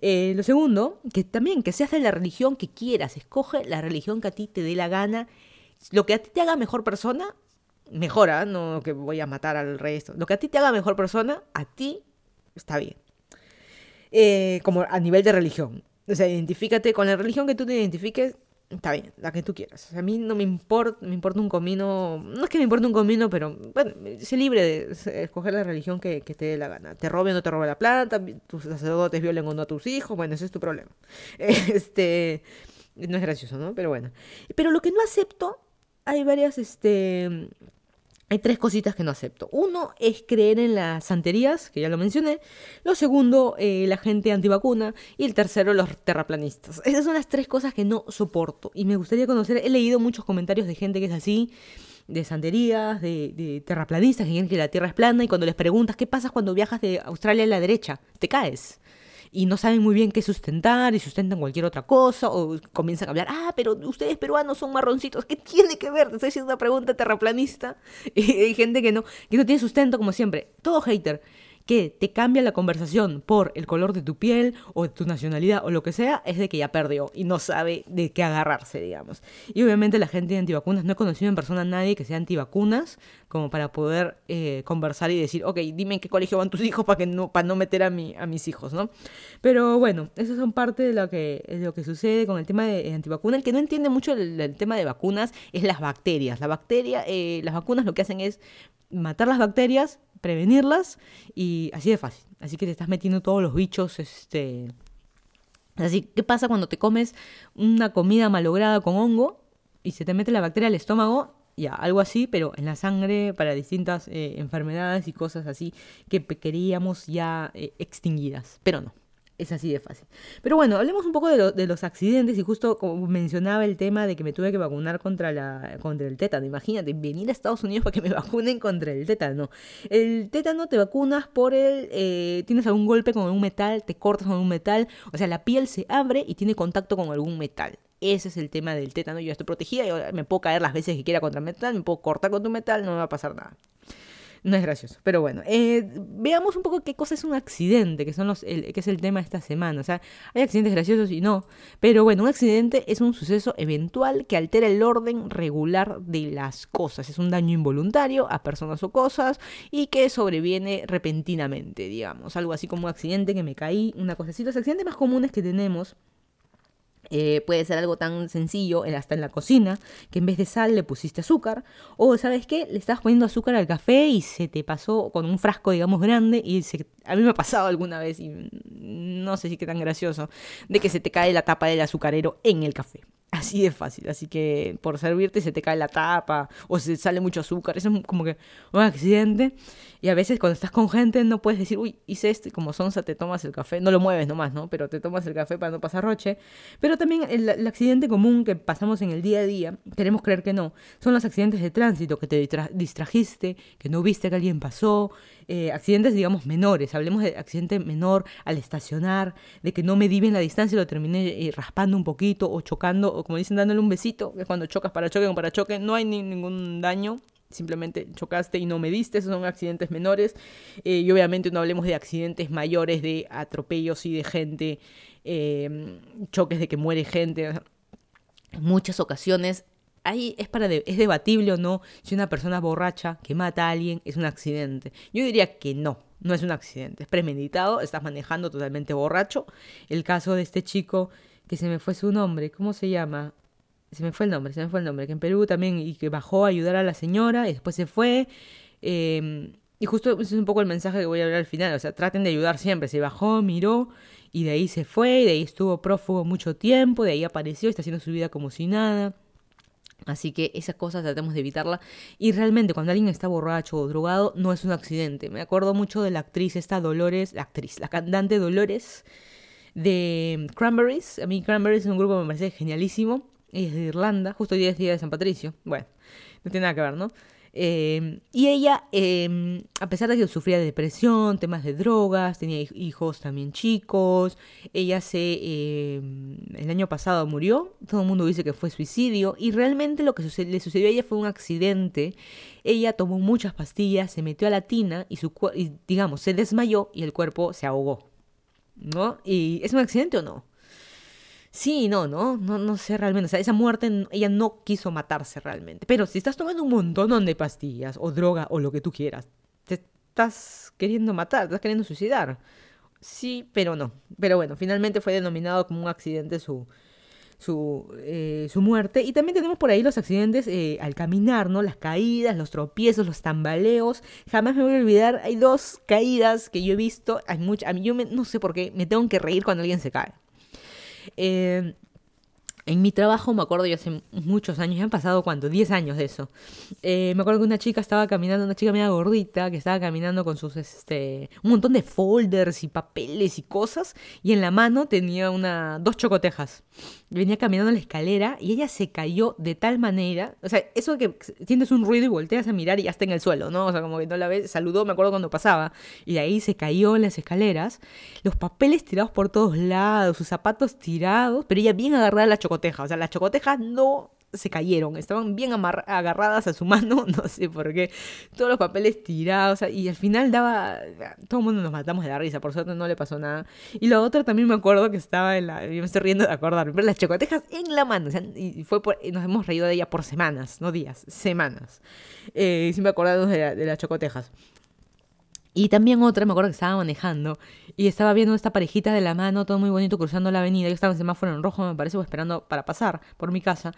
Eh, lo segundo, que también que seas de la religión que quieras, escoge la religión que a ti te dé la gana. Lo que a ti te haga mejor persona, mejora, no que voy a matar al resto. Lo que a ti te haga mejor persona, a ti está bien. Eh, como a nivel de religión. O sea, identifícate con la religión que tú te identifiques, Está bien, la que tú quieras. a mí no me importa, me importa un comino. No es que me importe un comino, pero bueno, sé libre de escoger la religión que, te dé la gana. Te robe o no te robe la planta, tus sacerdotes violen o no a tus hijos, bueno, ese es tu problema. Este. No es gracioso, ¿no? Pero bueno. Pero lo que no acepto, hay varias, este hay tres cositas que no acepto. Uno es creer en las santerías, que ya lo mencioné. Lo segundo, eh, la gente antivacuna. Y el tercero, los terraplanistas. Esas son las tres cosas que no soporto. Y me gustaría conocer, he leído muchos comentarios de gente que es así, de santerías, de, de terraplanistas, que creen que la Tierra es plana. Y cuando les preguntas, ¿qué pasa cuando viajas de Australia a la derecha? Te caes y no saben muy bien qué sustentar y sustentan cualquier otra cosa o comienzan a hablar, ah, pero ustedes peruanos son marroncitos, ¿qué tiene que ver? Te estoy haciendo una pregunta terraplanista y hay gente que no, que no tiene sustento como siempre. Todo hater que te cambia la conversación por el color de tu piel o de tu nacionalidad o lo que sea, es de que ya perdió y no sabe de qué agarrarse, digamos. Y obviamente la gente de antivacunas, no he conocido en persona a nadie que sea antivacunas como para poder eh, conversar y decir, ok, dime en qué colegio van tus hijos para, que no, para no meter a, mi, a mis hijos, ¿no? Pero bueno, eso son parte de lo que, lo que sucede con el tema de antivacunas. El que no entiende mucho el, tema de vacunas es las bacterias. La bacteria, eh, las vacunas lo que hacen es matar las bacterias prevenirlas y así de fácil. Así que te estás metiendo todos los bichos, este... Así, ¿qué pasa cuando te comes una comida malograda con hongo y se te mete la bacteria al estómago? Ya, algo así, pero en la sangre para distintas eh, enfermedades y cosas así que queríamos ya eh, extinguidas, pero no. Es así de fácil. Pero bueno, hablemos un poco de, los accidentes y justo como mencionaba el tema de que me tuve que vacunar contra, la, contra el tétano. Imagínate, venir a Estados Unidos para que me vacunen contra el tétano. El tétano te vacunas por el... Eh, tienes algún golpe con algún metal, te cortas con un metal, o sea, la piel se abre y tiene contacto con algún metal. Ese es el tema del tétano. Yo estoy protegida, yo me puedo caer las veces que quiera contra metal, me puedo cortar con tu metal, no me va a pasar nada. No es gracioso. Pero bueno, eh, veamos un poco qué cosa es un accidente, que, son los, que es el tema de esta semana. O sea, hay accidentes graciosos y no. Pero bueno, un accidente es un suceso eventual que altera el orden regular de las cosas. Es un daño involuntario a personas o cosas y que sobreviene repentinamente, digamos. Algo así como un accidente que me caí, una cosa así. Los accidentes más comunes que tenemos Eh, puede ser algo tan sencillo, eh, hasta en la cocina, que en vez de sal le pusiste azúcar. O, ¿sabes qué? Le estabas poniendo azúcar al café y se te pasó con un frasco, digamos, grande. Y se, a mí me ha pasado alguna vez, y no sé si qué tan gracioso, de que se te cae la tapa del azucarero en el café. Así de fácil. Así que por servirte se te cae la tapa o se sale mucho azúcar. Eso es como que un accidente. Y a veces cuando estás con gente no puedes decir, uy, hice esto. Y como sonsa te tomas el café. No lo mueves nomás, ¿no? Pero te tomas el café para no pasar roche. Pero también el, accidente común que pasamos en el día a día, queremos creer que no, son los accidentes de tránsito, que te distrajiste, que no viste que alguien pasó, eh, accidentes, digamos, menores. Hablemos de accidente menor al estacionar, de que no me di bien la distancia y lo terminé eh, raspando un poquito o chocando, o como dicen, dándole un besito, que cuando chocas para choque o para choque, no hay ningún daño. Simplemente chocaste y no me diste, esos son accidentes menores. Eh, y obviamente no hablemos de accidentes mayores, de atropellos y de gente, choques de que muere gente. En muchas ocasiones ahí es, para es debatible o no si una persona borracha que mata a alguien es un accidente. Yo diría que no, no es un accidente, es premeditado, estás manejando totalmente borracho. El caso de este chico, que se me fue su nombre, ¿cómo se llama? Se me fue el nombre, se me fue el nombre, que en Perú también, y que bajó a ayudar a la señora y después se fue. Em, y justo ese es un poco el mensaje que voy a hablar al final, o sea, traten de ayudar siempre. Se bajó, miró y de ahí se fue, y de ahí estuvo prófugo mucho tiempo, de ahí apareció, está haciendo su vida como si nada. Así que esas cosas tratemos de evitarla. Y realmente cuando alguien está borracho o drogado no es un accidente. Me acuerdo mucho de la actriz esta Dolores, la actriz, la cantante Dolores de Cranberries. A mí Cranberries es un grupo que me parece genialísimo. Es de Irlanda, justo hoy día es día de San Patricio. Bueno, no tiene nada que ver, ¿no? Em, y ella, em, a pesar de que sufría de depresión, temas de drogas, tenía hijos también chicos, ella se, em, el año pasado murió, todo el mundo dice que fue suicidio, y realmente lo que le sucedió a ella fue un accidente. Ella tomó muchas pastillas, se metió a la tina y, su, y digamos, se desmayó y el cuerpo se ahogó. ¿No? ¿Y es un accidente o no? Sí, no, no, no, no sé realmente. O sea, esa muerte, ella no quiso matarse realmente. Pero si estás tomando un montón de pastillas o droga o lo que tú quieras, te estás queriendo matar, te estás queriendo suicidar. Sí, pero no. Pero bueno, finalmente fue denominado como un accidente su, su, eh, su muerte. Y también tenemos por ahí los accidentes eh, al caminar, ¿no? Las caídas, los tropiezos, los tambaleos. Jamás me voy a olvidar, hay dos caídas que yo he visto. Hay muchas, a mí yo no sé por qué, me tengo que reír cuando alguien se cae. Eh, en mi trabajo, me acuerdo, yo hace muchos años, ya han pasado cuánto, 10 años de eso. Eh, me acuerdo que una chica estaba caminando, una chica media gordita, que estaba caminando con sus, este, un montón de folders y papeles y cosas, y en la mano tenía una, dos chocotejas. Venía caminando en la escalera y ella se cayó de tal manera, o sea, eso que tienes un ruido y volteas a mirar y ya está en el suelo, ¿no? O sea, como que no la ves, saludó, me acuerdo cuando pasaba, y de ahí se cayó en las escaleras, los papeles tirados por todos lados, sus zapatos tirados, pero ella bien agarrada a la chocoteja o sea, las chocotejas no se cayeron, estaban bien agarradas a su mano, no sé por qué, todos los papeles tirados, y al final daba, todo el mundo nos matamos de la risa, por suerte no le pasó nada. Y lo otro también me acuerdo que estaba en la, yo me estoy riendo de acordarme, pero las chocotejas en la mano, y fue nos hemos reído de ella por semanas, no días, semanas. Eh, siempre acordarnos de, de las chocotejas. Y también otra, me acuerdo que estaba manejando y estaba viendo esta parejita de la mano, todo muy bonito, cruzando la avenida. Yo estaba en semáforo en rojo, me parece, esperando para pasar por mi casa.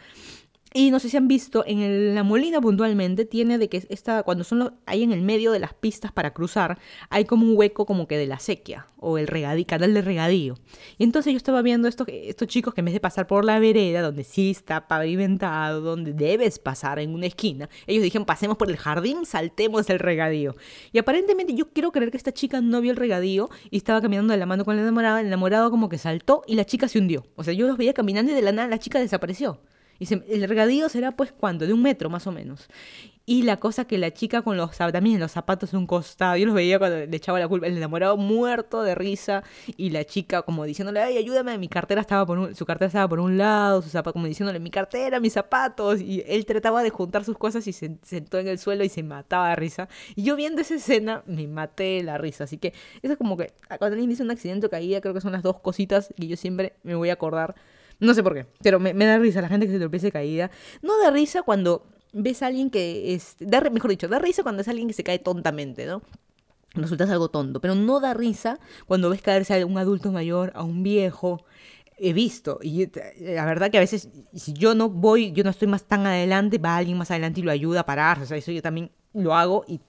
Y no sé si han visto, en la Molina puntualmente tiene de que esta, cuando son hay en el medio de las pistas para cruzar, hay como un hueco como que de la sequía o el regadí, canal de regadío. Y entonces yo estaba viendo estos, estos chicos que en vez de pasar por la vereda, donde sí está pavimentado, donde debes pasar en una esquina, ellos dijeron pasemos por el jardín, saltemos el regadío. Y aparentemente yo quiero creer que esta chica no vio el regadío y estaba caminando de la mano con el enamorado, el enamorado como que saltó y la chica se hundió. O sea, yo los veía caminando y de la nada la chica desapareció. Y el regadío será pues cuánto, de un metro más o menos. Y la cosa que la chica con los también los zapatos de un costado, yo los veía cuando le echaba la culpa, el enamorado muerto de risa y la chica como diciéndole, ay, ayúdame, mi cartera estaba por un, su cartera estaba por un lado, su zapato, como diciéndole, mi cartera, mis zapatos, y él trataba de juntar sus cosas y se sentó en el suelo y se mataba de risa. Y yo viendo esa escena me maté la risa, así que eso es como que cuando alguien dice un accidente o caída, creo que son las dos cositas que yo siempre me voy a acordar no sé por qué, pero me, da risa la gente que se tropieza caída. No da risa cuando ves a alguien que es... Da, mejor dicho, da risa cuando es alguien que se cae tontamente, ¿no? Resulta algo tonto, pero no da risa cuando ves caerse a un adulto mayor, a un viejo. he visto. Y eh, la verdad que a veces, si yo no voy, yo no estoy más tan adelante, va alguien más adelante y lo ayuda a parar. O sea, eso yo también lo hago y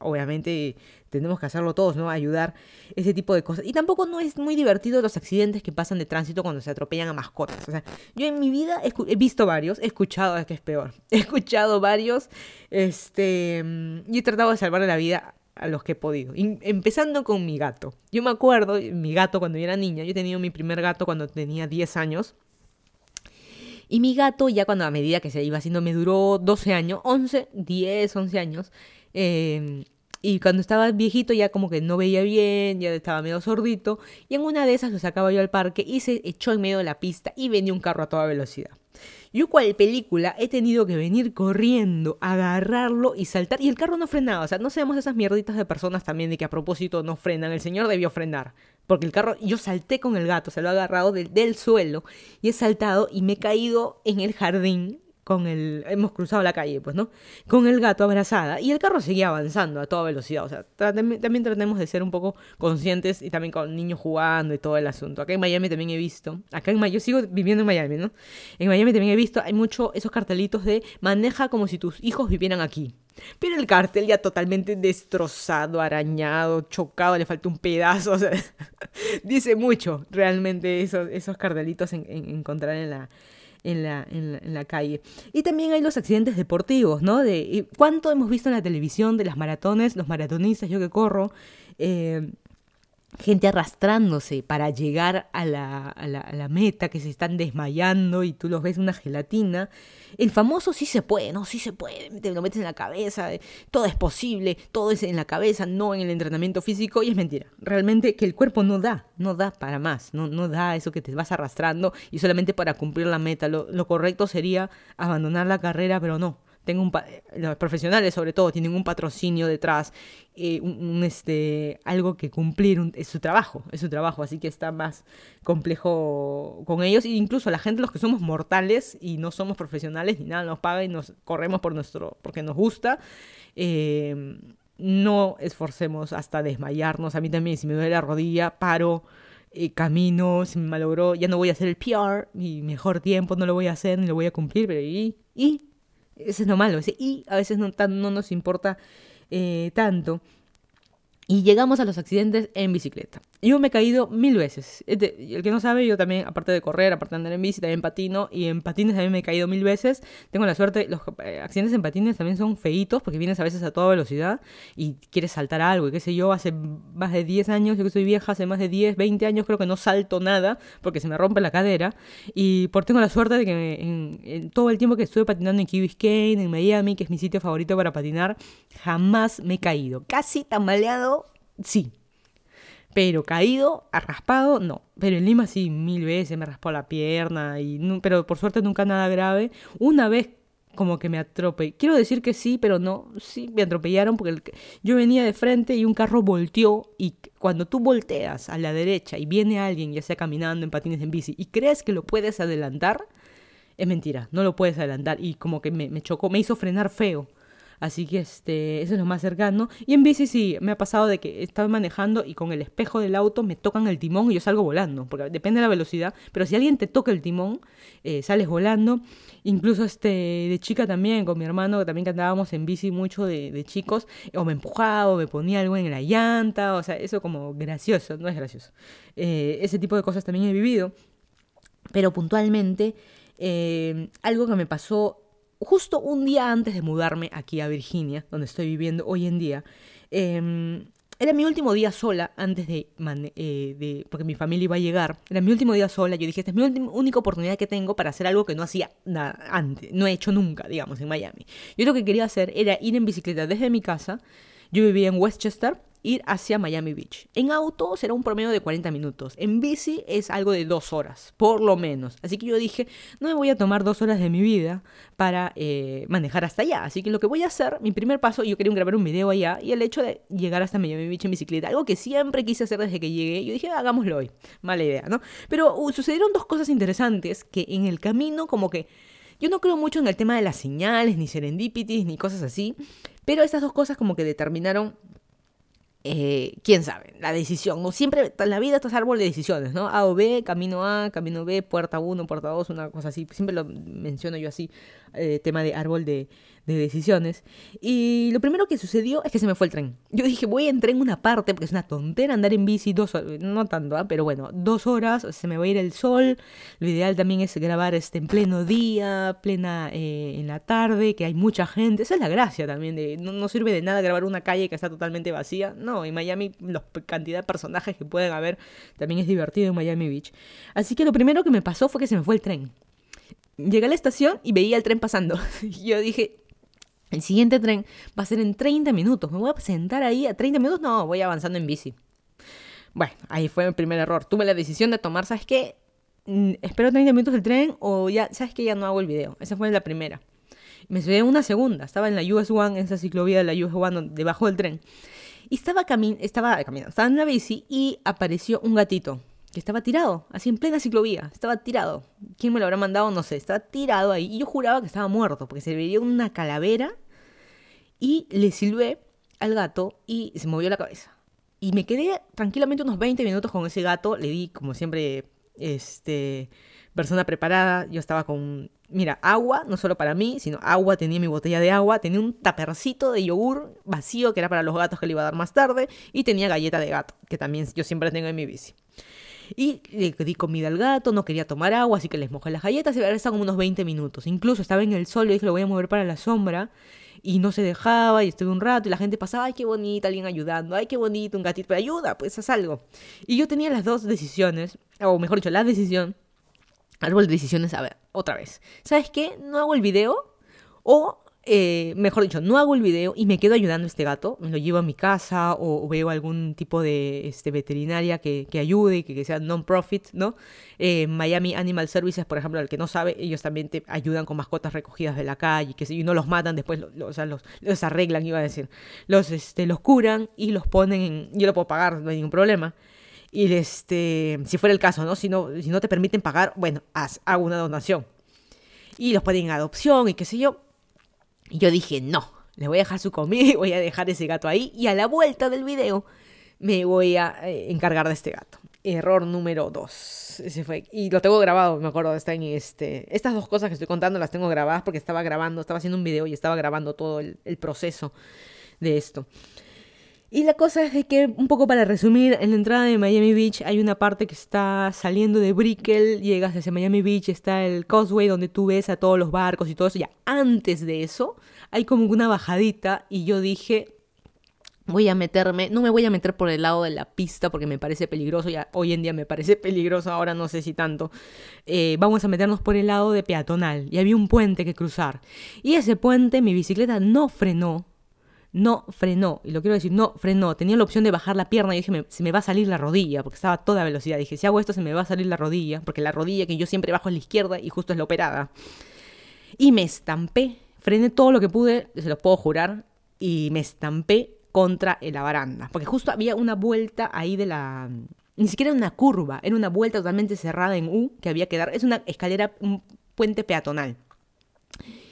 obviamente tenemos que hacerlo todos, ¿no? Ayudar ese tipo de cosas. Y tampoco no es muy divertido los accidentes que pasan de tránsito cuando se atropellan a mascotas. O sea, yo en mi vida he, visto varios, he escuchado, es que es peor, he escuchado varios, este, y he tratado de salvarle la vida a los que he podido. empezando con mi gato. Yo me acuerdo, mi gato cuando yo era niña, yo he tenido mi primer gato cuando tenía 10 años. Y mi gato, ya cuando a medida que se iba haciendo, me duró 12 años, 11, 10, 11 años. Eh, y cuando estaba viejito ya como que no veía bien, ya estaba medio sordito. Y en una de esas lo sacaba yo al parque y se echó en medio de la pista y venía un carro a toda velocidad. Yo cual película he tenido que venir corriendo, agarrarlo y saltar. Y el carro no frenaba. O sea, no seamos esas mierditas de personas también de que a propósito no frenan. El señor debió frenar. Porque el carro, yo salté con el gato, se lo he agarrado del suelo y he saltado y me he caído en el jardín con el hemos cruzado la calle, pues, ¿no? Con el gato abrazada y el carro seguía avanzando a toda velocidad, o sea, también tratemos de ser un poco conscientes y también con niños jugando y todo el asunto. Acá en Miami también he visto, acá en Miami, yo sigo viviendo en Miami, ¿no? En Miami también he visto, hay mucho esos cartelitos de maneja como si tus hijos vivieran aquí. Pero el cartel ya totalmente destrozado, arañado, chocado, le falta un pedazo. O sea, dice mucho realmente esos, esos cartelitos en encontrar en la, en la, en la, calle. Y también hay los accidentes deportivos, ¿no? De, ¿Cuánto hemos visto en la televisión de las maratones, los maratonistas, yo que corro? Eh, gente arrastrándose para llegar a la, a, la, meta, que se están desmayando y tú los ves una gelatina. El famoso sí se puede, ¿no? Sí se puede, te lo metes en la cabeza, eh, todo es posible, todo es en la cabeza, no en el entrenamiento físico, y es mentira. Realmente que el cuerpo no da, no da para más, no, no da eso que te vas arrastrando y solamente para cumplir la meta. Lo correcto sería abandonar la carrera, pero no tengo un los profesionales sobre todo tienen un patrocinio detrás, eh, un, este, algo que cumplir, es su trabajo, es su trabajo, así que está más complejo con ellos, e incluso la gente, los que somos mortales y no somos profesionales ni nada, nos paga y nos corremos por nuestro, porque nos gusta, eh, no esforcemos hasta desmayarnos, a mí también, si me duele la rodilla, paro, eh, camino, si me malogró, ya no voy a hacer el PR, mi mejor tiempo no lo voy a hacer, ni lo voy a cumplir, pero y, y ese es lo malo. Y a veces no, tan, no nos importa eh, tanto. Y llegamos a los accidentes en bicicleta. Yo me he caído mil veces. El que no sabe, yo también, aparte de correr, aparte de andar en bici, también patino. Y en patines también me he caído mil veces. Tengo la suerte, los eh, accidentes en patines también son feitos porque vienes a veces a toda velocidad y quieres saltar algo. Y qué sé yo, hace más de 10 años, yo que soy vieja, hace más de 10, 20 años creo que no salto nada porque se me rompe la cadera. Y por tengo la suerte de que en, todo el tiempo que estuve patinando en Key Biscayne, en Miami, que es mi sitio favorito para patinar, jamás me he caído. Casi tambaleado, sí pero caído, raspado, no. Pero en Lima sí, mil veces me raspó la pierna, y pero por suerte nunca nada grave. Una vez como que me atropellé. Quiero decir que sí, pero no. Sí, me atropellaron porque yo venía de frente y un carro volteó. Y cuando tú volteas a la derecha y viene alguien, ya sea caminando en patines en bici, y crees que lo puedes adelantar, es mentira, no lo puedes adelantar. Y como que me, me chocó, me hizo frenar feo. Así que este, eso es lo más cercano. Y en bici sí, me ha pasado de que estaba manejando y con el espejo del auto me tocan el timón y yo salgo volando, porque depende de la velocidad. Pero si alguien te toca el timón, eh, sales volando. Incluso este, de chica también, con mi hermano, que también que andábamos en bici mucho de, chicos, o me empujaba o me ponía algo en la llanta, o sea, eso como gracioso, no es gracioso. Eh, ese tipo de cosas también he vivido. Pero puntualmente, eh, algo que me pasó justo un día antes de mudarme aquí a Virginia, donde estoy viviendo hoy en día, em, era mi último día sola antes de, eh, porque mi familia iba a llegar. Era mi último día sola. Yo dije, esta es mi única oportunidad que tengo para hacer algo que no hacía nada antes, no he hecho nunca, digamos, en Miami. Yo lo que quería hacer era ir en bicicleta desde mi casa. Yo vivía en Westchester ir hacia Miami Beach. En auto será un promedio de 40 minutos. En bici es algo de dos horas, por lo menos. Así que yo dije, no me voy a tomar dos horas de mi vida para eh, manejar hasta allá. Así que lo que voy a hacer, mi primer paso, yo quería grabar un video allá y el hecho de llegar hasta Miami Beach en bicicleta, algo que siempre quise hacer desde que llegué, yo dije, hagámoslo hoy. Mala idea, ¿no? Pero uh, sucedieron dos cosas interesantes que en el camino como que... Yo no creo mucho en el tema de las señales, ni serendipities, ni cosas así, pero esas dos cosas como que determinaron eh, quién sabe, la decisión, ¿no? Siempre la vida estás árbol de decisiones, ¿no? A o B, camino A, camino B, puerta 1, puerta 2, una cosa así. Siempre lo menciono yo así, eh, tema de árbol de, de decisiones. Y lo primero que sucedió es que se me fue el tren. Yo dije, voy en tren una parte, porque es una tontera andar en bici dos horas, no tanto, ¿ah? pero bueno, dos horas, se me va a ir el sol. Lo ideal también es grabar este en pleno día, plena eh, en la tarde, que hay mucha gente. Esa es la gracia también, de no, no sirve de nada grabar una calle que está totalmente vacía. No, en Miami la cantidad de personajes que pueden haber también es divertido en Miami Beach. Así que lo primero que me pasó fue que se me fue el tren. Llegué a la estación y veía el tren pasando. Yo dije, el siguiente tren va a ser en 30 minutos. ¿Me voy a sentar ahí a 30 minutos? No, voy avanzando en bici. Bueno, ahí fue mi primer error. Tuve la decisión de tomar, ¿sabes qué? Mm, espero 30 minutos el tren o ya, ¿sabes qué? Ya no hago el video. Esa fue la primera. Me subí en una segunda. Estaba en la US One, en esa ciclovía de la US One, debajo del tren. Y estaba, cami estaba caminando, estaba en la bici y apareció un gatito que estaba tirado, así en plena ciclovía, estaba tirado. ¿Quién me lo habrá mandado? No sé, estaba tirado ahí. Y yo juraba que estaba muerto, porque se veía una calavera y le silbé al gato y se movió la cabeza. Y me quedé tranquilamente unos 20 minutos con ese gato, le di como siempre, este, persona preparada, yo estaba con, mira, agua, no solo para mí, sino agua, tenía mi botella de agua, tenía un tapercito de yogur vacío que era para los gatos que le iba a dar más tarde y tenía galleta de gato, que también yo siempre tengo en mi bici. Y le di comida al gato, no quería tomar agua, así que les mojé las galletas y ahora están unos 20 minutos. Incluso estaba en el sol, le dije, lo voy a mover para la sombra y no se dejaba y estuve un rato y la gente pasaba, ay, qué bonito, alguien ayudando, ay, qué bonito, un gatito, pero ayuda, pues haz algo. Y yo tenía las dos decisiones, o mejor dicho, la decisión, árbol de decisiones, a ver, otra vez. ¿Sabes qué? No hago el video o eh, mejor dicho, no hago el video y me quedo ayudando a este gato, lo llevo a mi casa o, veo algún tipo de este, veterinaria que, que ayude, que, que sea non-profit, ¿no? Eh, Miami Animal Services, por ejemplo, al que no sabe, ellos también te ayudan con mascotas recogidas de la calle, que si no los matan, después o sea, los, los, arreglan, iba a decir, los, este, los curan y los ponen en, yo lo puedo pagar, no hay ningún problema. Y este, si fuera el caso, ¿no? Si no, si no te permiten pagar, bueno, haz, hago una donación. Y los ponen en adopción y qué sé yo y yo dije, no, le voy a dejar su comida y voy a dejar ese gato ahí. Y a la vuelta del video me voy a eh, encargar de este gato. Error número dos. Ese fue. Y lo tengo grabado, me acuerdo. Está en este. Estas dos cosas que estoy contando las tengo grabadas porque estaba grabando, estaba haciendo un video y estaba grabando todo el, el proceso de esto. Y la cosa es de que, un poco para resumir, en la entrada de Miami Beach hay una parte que está saliendo de Brickell, llegas hacia Miami Beach, está el causeway donde tú ves a todos los barcos y todo eso. Ya antes de eso hay como una bajadita y yo dije, voy a meterme, no me voy a meter por el lado de la pista porque me parece peligroso, ya hoy en día me parece peligroso, ahora no sé si tanto. Eh, vamos a meternos por el lado de peatonal y había un puente que cruzar. Y ese puente mi bicicleta no frenó no frenó, y lo quiero decir, no frenó, tenía la opción de bajar la pierna y dije, se me va a salir la rodilla, porque estaba toda velocidad, dije, si hago esto se me va a salir la rodilla, porque la rodilla que yo siempre bajo es la izquierda y justo es la operada. Y me estampé, frené todo lo que pude, se lo puedo jurar, y me estampé contra la baranda, porque justo había una vuelta ahí de la... Ni siquiera una curva, era una vuelta totalmente cerrada en U que había que dar, es una escalera, un puente peatonal.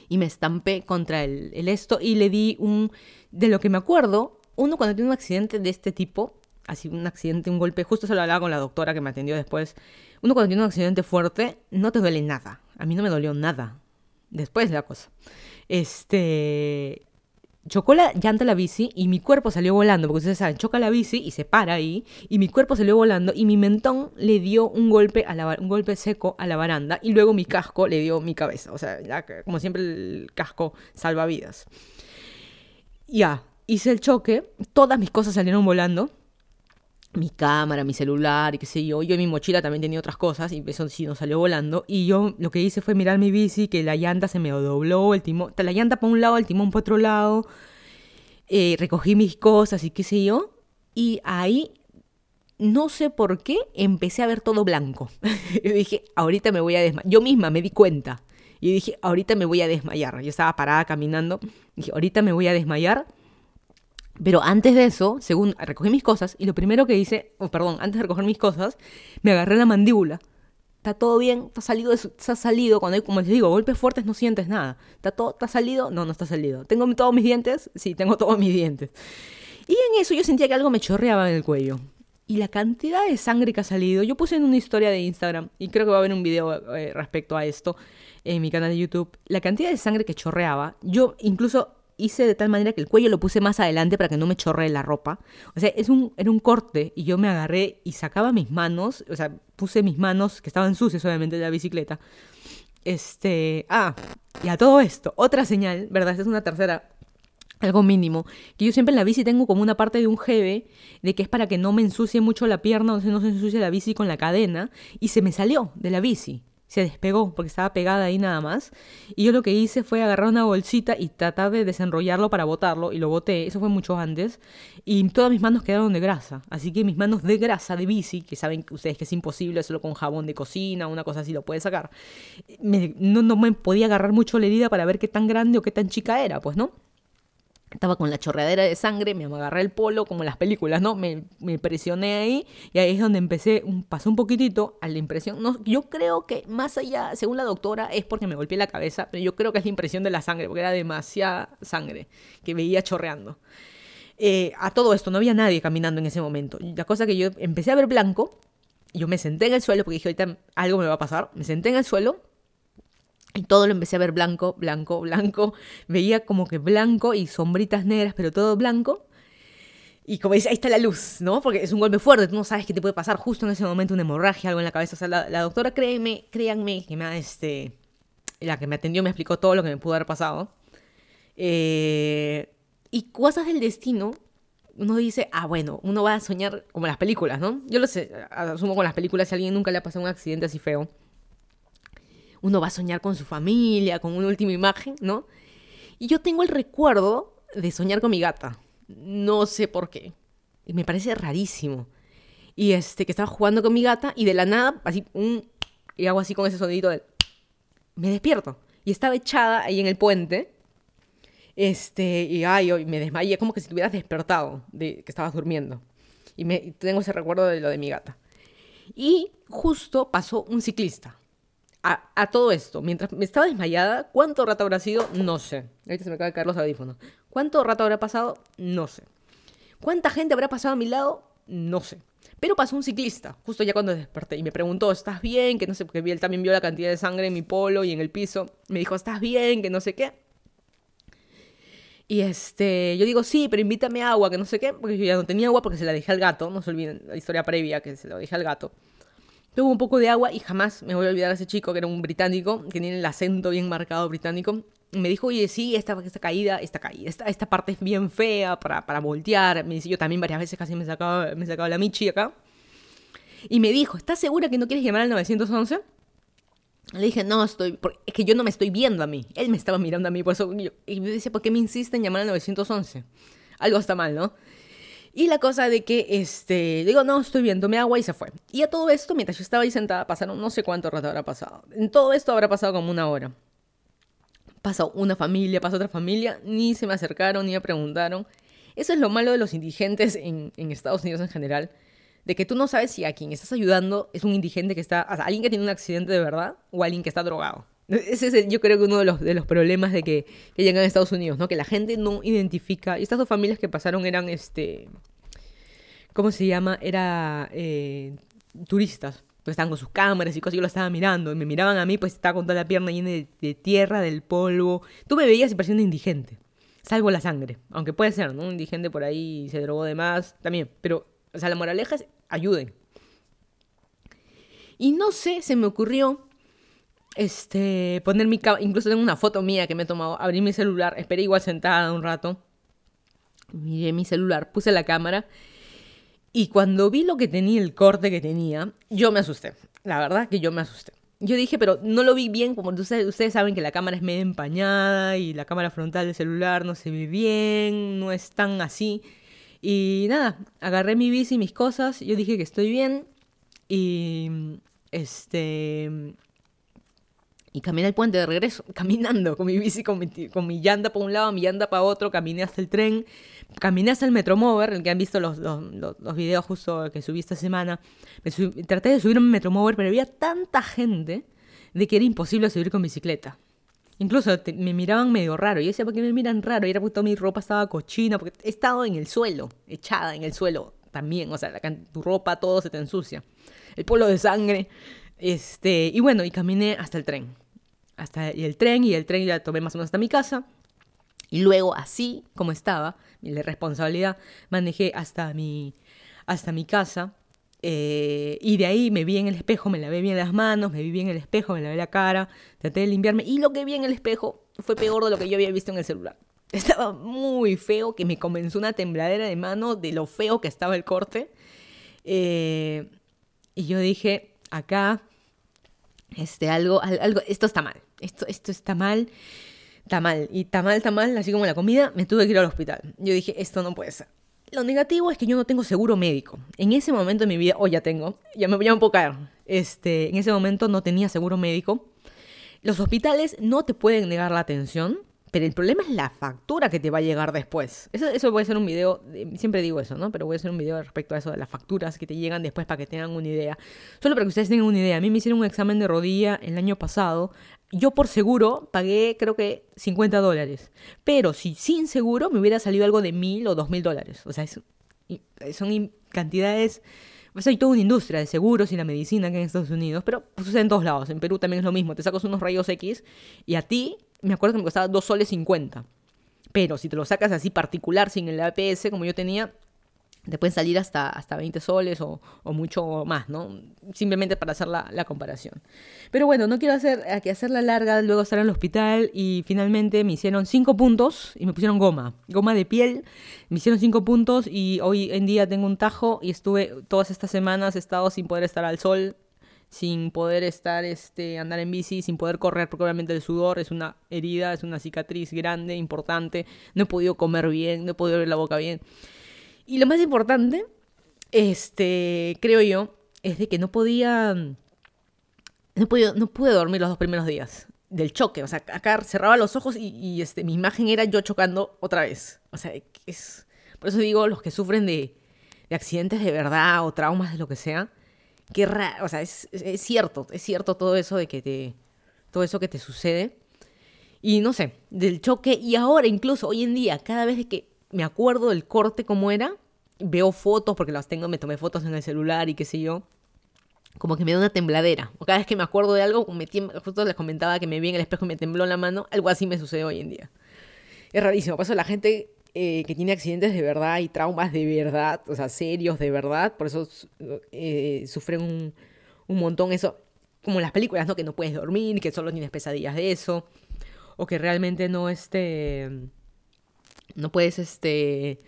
Y me estampé contra el, esto y le di un, de lo que me acuerdo, uno cuando tiene un accidente de este tipo, así un accidente, un golpe, justo se lo hablaba con la doctora que me atendió después, uno cuando tiene un accidente fuerte no te duele nada, a mí no me dolió nada, después la cosa. Este, chocó la llanta la bici y mi cuerpo salió volando, porque ustedes saben, choca la bici y se para ahí, y mi cuerpo salió volando y mi mentón le dio un golpe, a la, un golpe seco a la baranda y luego mi casco le dio mi cabeza, o sea, como siempre el casco salva vidas. Ya, hice el choque, todas mis cosas salieron volando, mi cámara, mi celular y qué sé yo. Yo en mi mochila también tenía otras cosas y eso sí nos salió volando. Y yo lo que hice fue mirar mi bici, que la llanta se me dobló, el timón, la llanta para un lado, el timón para otro lado. Eh, recogí mis cosas y qué sé yo. Y ahí, no sé por qué, empecé a ver todo blanco. y dije, ahorita me voy a desmayar. Yo misma me di cuenta. Y dije, ahorita me voy a desmayar. Yo estaba parada caminando. Dije, ahorita me voy a desmayar pero antes de eso, según recogí mis cosas, y lo primero que hice, oh, perdón, antes de recoger mis cosas, me agarré la mandíbula. Está todo bien, está salido, está salido. Cuando hay, como les digo, golpes fuertes no sientes nada. ¿Está todo, está salido? No, no está salido. ¿Tengo todos mis dientes? Sí, tengo todos mis dientes. Y en eso yo sentía que algo me chorreaba en el cuello. Y la cantidad de sangre que ha salido, yo puse en una historia de Instagram, y creo que va a haber un video eh, respecto a esto en mi canal de YouTube, la cantidad de sangre que chorreaba, yo incluso hice de tal manera que el cuello lo puse más adelante para que no me chorre la ropa. O sea, es un, era un corte y yo me agarré y sacaba mis manos, o sea, puse mis manos, que estaban sucias obviamente de la bicicleta. Este, ah, y a todo esto, otra señal, ¿verdad? Esta es una tercera, algo mínimo, que yo siempre en la bici tengo como una parte de un jeve, de que es para que no me ensucie mucho la pierna, o sea, no se ensucie la bici con la cadena, y se me salió de la bici se despegó porque estaba pegada ahí nada más. Y yo lo que hice fue agarrar una bolsita y tratar de desenrollarlo para botarlo y lo boté, eso fue mucho antes. Y todas mis manos quedaron de grasa, así que mis manos de grasa de bici, que saben ustedes que es imposible solo con jabón de cocina, una cosa así lo puede sacar, no, no me podía agarrar mucho la herida para ver qué tan grande o qué tan chica era, pues no. Estaba con la chorreadera de sangre, me agarré el polo, como en las películas, ¿no? Me, me presioné ahí y ahí es donde empecé, un, pasó un poquitito a la impresión. No, yo creo que más allá, según la doctora, es porque me golpeé la cabeza, pero yo creo que es la impresión de la sangre, porque era demasiada sangre que veía chorreando. Eh, a todo esto, no había nadie caminando en ese momento. La cosa que yo empecé a ver blanco, yo me senté en el suelo porque dije, ahorita algo me va a pasar. Me senté en el suelo y todo lo empecé a ver blanco, blanco, blanco. Veía como que blanco y sombritas negras, pero todo blanco. Y como dice, ahí está la luz, ¿no? Porque es un golpe fuerte, tú no sabes qué te puede pasar justo en ese momento, una hemorragia, algo en la cabeza. O sea, la, doctora, créeme, créanme, que me este, la que me atendió me explicó todo lo que me pudo haber pasado. Eh, y cosas del destino, uno dice, ah, bueno, uno va a soñar como las películas, ¿no? Yo lo sé, asumo con las películas, si a alguien nunca le ha pasado un accidente así feo uno va a soñar con su familia, con una última imagen, ¿no? Y yo tengo el recuerdo de soñar con mi gata. No sé por qué. Y me parece rarísimo. Y este, que estaba jugando con mi gata y de la nada, así, un, y hago así con ese sonidito de... Me despierto. Y estaba echada ahí en el puente. Este, y ay, me desmayé, como que si te hubieras despertado de que estabas durmiendo. Y me, tengo ese recuerdo de lo de mi gata. Y justo pasó un ciclista a, todo esto, mientras me estaba desmayada, ¿cuánto rato habrá sido? No sé. Ahorita se me acaba de caer los audífonos. ¿Cuánto rato habrá pasado? No sé. ¿Cuánta gente habrá pasado a mi lado? No sé. Pero pasó un ciclista, justo ya cuando desperté, y me preguntó, ¿estás bien? Que no sé, porque él también vio la cantidad de sangre en mi polo y en el piso. Me dijo, ¿estás bien? Que no sé qué. Y este, yo digo, sí, pero invítame agua, que no sé qué, porque yo ya no tenía agua porque se la dejé al gato, no se olviden la historia previa que se lo dejé al gato. Tuve un poco de agua y jamás me voy a olvidar a ese chico que era un británico, que tiene el acento bien marcado británico. Me dijo, oye, sí, esta, esta caída, esta caída, esta, esta parte es bien fea para, para voltear. Me dice, yo también varias veces casi me sacaba, me sacaba la michi acá. Y me dijo, ¿estás segura que no quieres llamar al 911? Le dije, no, estoy. Es que yo no me estoy viendo a mí. Él me estaba mirando a mí. Por eso y me dice, ¿por qué me insiste en llamar al 911? Algo está mal, ¿no? Y la cosa de que, este, digo, no, estoy viéndome agua y se fue. Y a todo esto, mientras yo estaba ahí sentada, pasaron no sé cuánto rato habrá pasado. En todo esto habrá pasado como una hora. Pasó una familia, pasó otra familia, ni se me acercaron, ni me preguntaron. Eso es lo malo de los indigentes en, Estados Unidos en general, de que tú no sabes si a quien estás ayudando es un indigente que está, o alguien que tiene un accidente de verdad o alguien que está drogado. Ese es, yo creo que uno de los, de los problemas de que, que, llegan a Estados Unidos, ¿no? Que la gente no identifica. Y estas dos familias que pasaron eran, este, ¿cómo se llama? Era eh, turistas. Pues estaban con sus cámaras y cosas, yo lo estaba mirando. Y me miraban a mí, pues estaba con toda la pierna llena de, tierra, del polvo. Tú me veías y parecía un indigente. Salvo la sangre. Aunque puede ser, ¿no? Un indigente por ahí se drogó de más, también. Pero, o sea, la moraleja es ayuden. Y no sé, se me ocurrió este, poner mi incluso tengo una foto mía que me he tomado, abrí mi celular, esperé igual sentada un rato, miré mi celular, puse la cámara y cuando vi lo que tenía, el corte que tenía, yo me asusté, la verdad que yo me asusté. Yo dije, pero no lo vi bien, como ustedes, ustedes saben que la cámara es medio empañada y la cámara frontal del celular no se ve bien, no es tan así. Y nada, agarré mi bici, mis cosas, yo dije que estoy bien y este y caminé el puente de regreso, caminando con mi bici, con mi, con mi llanta para un lado, mi llanta para otro, caminé hasta el tren, caminé hasta el Metromover, el que han visto los, los, los, videos justo que subí esta semana. traté de subir un Metromover, pero había tanta gente de que era imposible subir con bicicleta. Incluso me miraban medio raro. Yo decía, ¿por qué me miran raro? Y era porque toda mi ropa estaba cochina, porque he estado en el suelo, echada en el suelo también. O sea, tu ropa, todo se te ensucia. El polo de sangre. Este, y bueno, y caminé hasta el tren. Hasta el tren, y el tren ya tomé más o menos hasta mi casa. Y luego, así como estaba, mi responsabilidad, manejé hasta mi, hasta mi casa. Eh, y de ahí me vi en el espejo, me lavé bien las manos, me vi bien en el espejo, me lavé la cara, traté de limpiarme. Y lo que vi en el espejo fue peor de lo que yo había visto en el celular. Estaba muy feo, que me comenzó una tembladera de mano de lo feo que estaba el corte. Eh, y yo dije, acá, este, algo, algo, esto está mal, esto, esto está mal, está mal, y está mal, está mal, así como la comida, me tuve que ir al hospital. Yo dije, esto no puede ser. Lo negativo es que yo no tengo seguro médico. En ese momento de mi vida, o ya tengo, ya me, voy a caer. Este, en ese momento no tenía seguro médico. Los hospitales no te pueden negar la atención, pero el problema es la factura que te va a llegar después. Eso, eso voy a hacer un video, siempre digo eso, ¿no? Pero voy a hacer un video respecto a eso de las facturas que te llegan después para que tengan una idea. Solo para que ustedes tengan una idea. A mí me hicieron un examen de rodilla el año pasado yo por seguro pagué creo que 50 dólares. Pero si sin seguro me hubiera salido algo de mil o dos mil dólares. O sea, son cantidades... Pues hay toda una industria de seguros y la medicina que en Estados Unidos, pero pues, sucede en todos lados. En Perú también es lo mismo. Te sacas unos rayos X y a ti, me acuerdo que me costaba 2 soles 50. Pero si te lo sacas así particular, sin el APS, como yo tenía, te pueden salir hasta, hasta 20 soles o, mucho más, ¿no? Simplemente para hacer la, comparación. Pero bueno, no quiero hacer, que hacerla larga, luego estar en el hospital y finalmente me hicieron 5 puntos y me pusieron goma, goma de piel, me hicieron 5 puntos y hoy en día tengo un tajo y estuve todas estas semanas, he estado sin poder estar al sol, sin poder estar, este, andar en bici, sin poder correr, porque obviamente el sudor es una herida, es una cicatriz grande, importante, no he podido comer bien, no he podido abrir la boca bien. Y lo más importante, este, creo yo, es de que no podía, no, podía, no pude dormir los dos primeros días del choque. O sea, acá cerraba los ojos y, este, mi imagen era yo chocando otra vez. O sea, es, por eso digo, los que sufren de, de accidentes de verdad o traumas de lo que sea, qué raro, o sea, es, es, cierto, es cierto todo eso de que te, todo eso que te sucede. Y no sé, del choque, y ahora incluso hoy en día, cada vez que me acuerdo del corte como era, veo fotos porque las tengo, me tomé fotos en el celular y qué sé yo. Como que me da una tembladera. O cada vez que me acuerdo de algo, me justo les comentaba que me vi en el espejo y me tembló la mano. Algo así me sucede hoy en día. Es rarísimo. Por eso la gente eh, que tiene accidentes de verdad y traumas de verdad, o sea, serios de verdad, por eso eh, sufren un, un montón eso. Como en las películas, ¿no? Que no puedes dormir, que solo tienes pesadillas de eso. O que realmente no este no puedes este,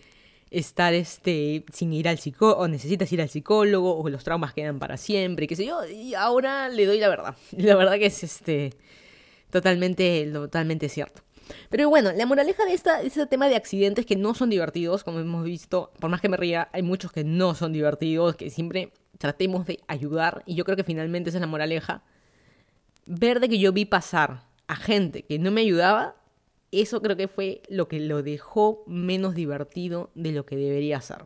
estar este, sin ir al psicólogo, o necesitas ir al psicólogo, o los traumas quedan para siempre, qué sé yo. Y ahora le doy la verdad. La verdad que es este, totalmente, totalmente cierto. Pero bueno, la moraleja de, esta, de este tema de accidentes que no son divertidos, como hemos visto, por más que me ría, hay muchos que no son divertidos, que siempre tratemos de ayudar, y yo creo que finalmente esa es la moraleja. Ver de que yo vi pasar a gente que no me ayudaba, eso creo que fue lo que lo dejó menos divertido de lo que debería ser.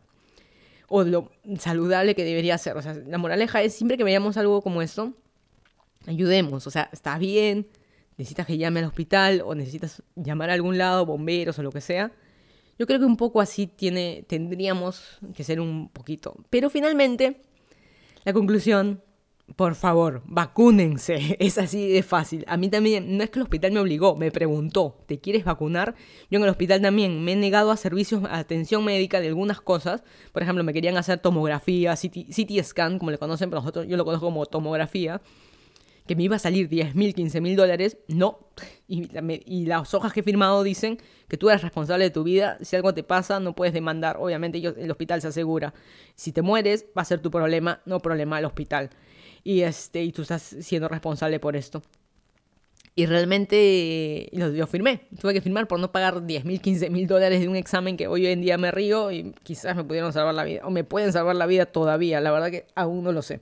O lo saludable que debería ser. O sea, la moraleja es siempre que veamos algo como esto, ayudemos. O sea, está bien, necesitas que llame al hospital o necesitas llamar a algún lado, bomberos o lo que sea. Yo creo que un poco así tiene, tendríamos que ser un poquito. Pero finalmente, la conclusión por favor, vacúnense. Es así de fácil. A mí también, no es que el hospital me obligó, me preguntó, ¿te quieres vacunar? Yo en el hospital también me he negado a servicios, a atención médica de algunas cosas. Por ejemplo, me querían hacer tomografía, CT, scan, como le conocen, pero nosotros, yo lo conozco como tomografía. Que me iba a salir 10 mil, 15 mil dólares. No. Y, las hojas que he firmado dicen que tú eres responsable de tu vida. Si algo te pasa, no puedes demandar. Obviamente, el hospital se asegura. Si te mueres, va a ser tu problema, no problema del hospital y, este, y tú estás siendo responsable por esto. Y realmente lo, firmé. Tuve que firmar por no pagar 10 mil, 15 mil dólares de un examen que hoy en día me río y quizás me pudieron salvar la vida. O me pueden salvar la vida todavía. La verdad que aún no lo sé.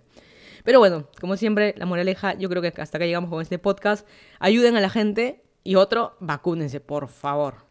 Pero bueno, como siempre, la moraleja, yo creo que hasta acá llegamos con este podcast. Ayuden a la gente y otro, vacúnense, por favor.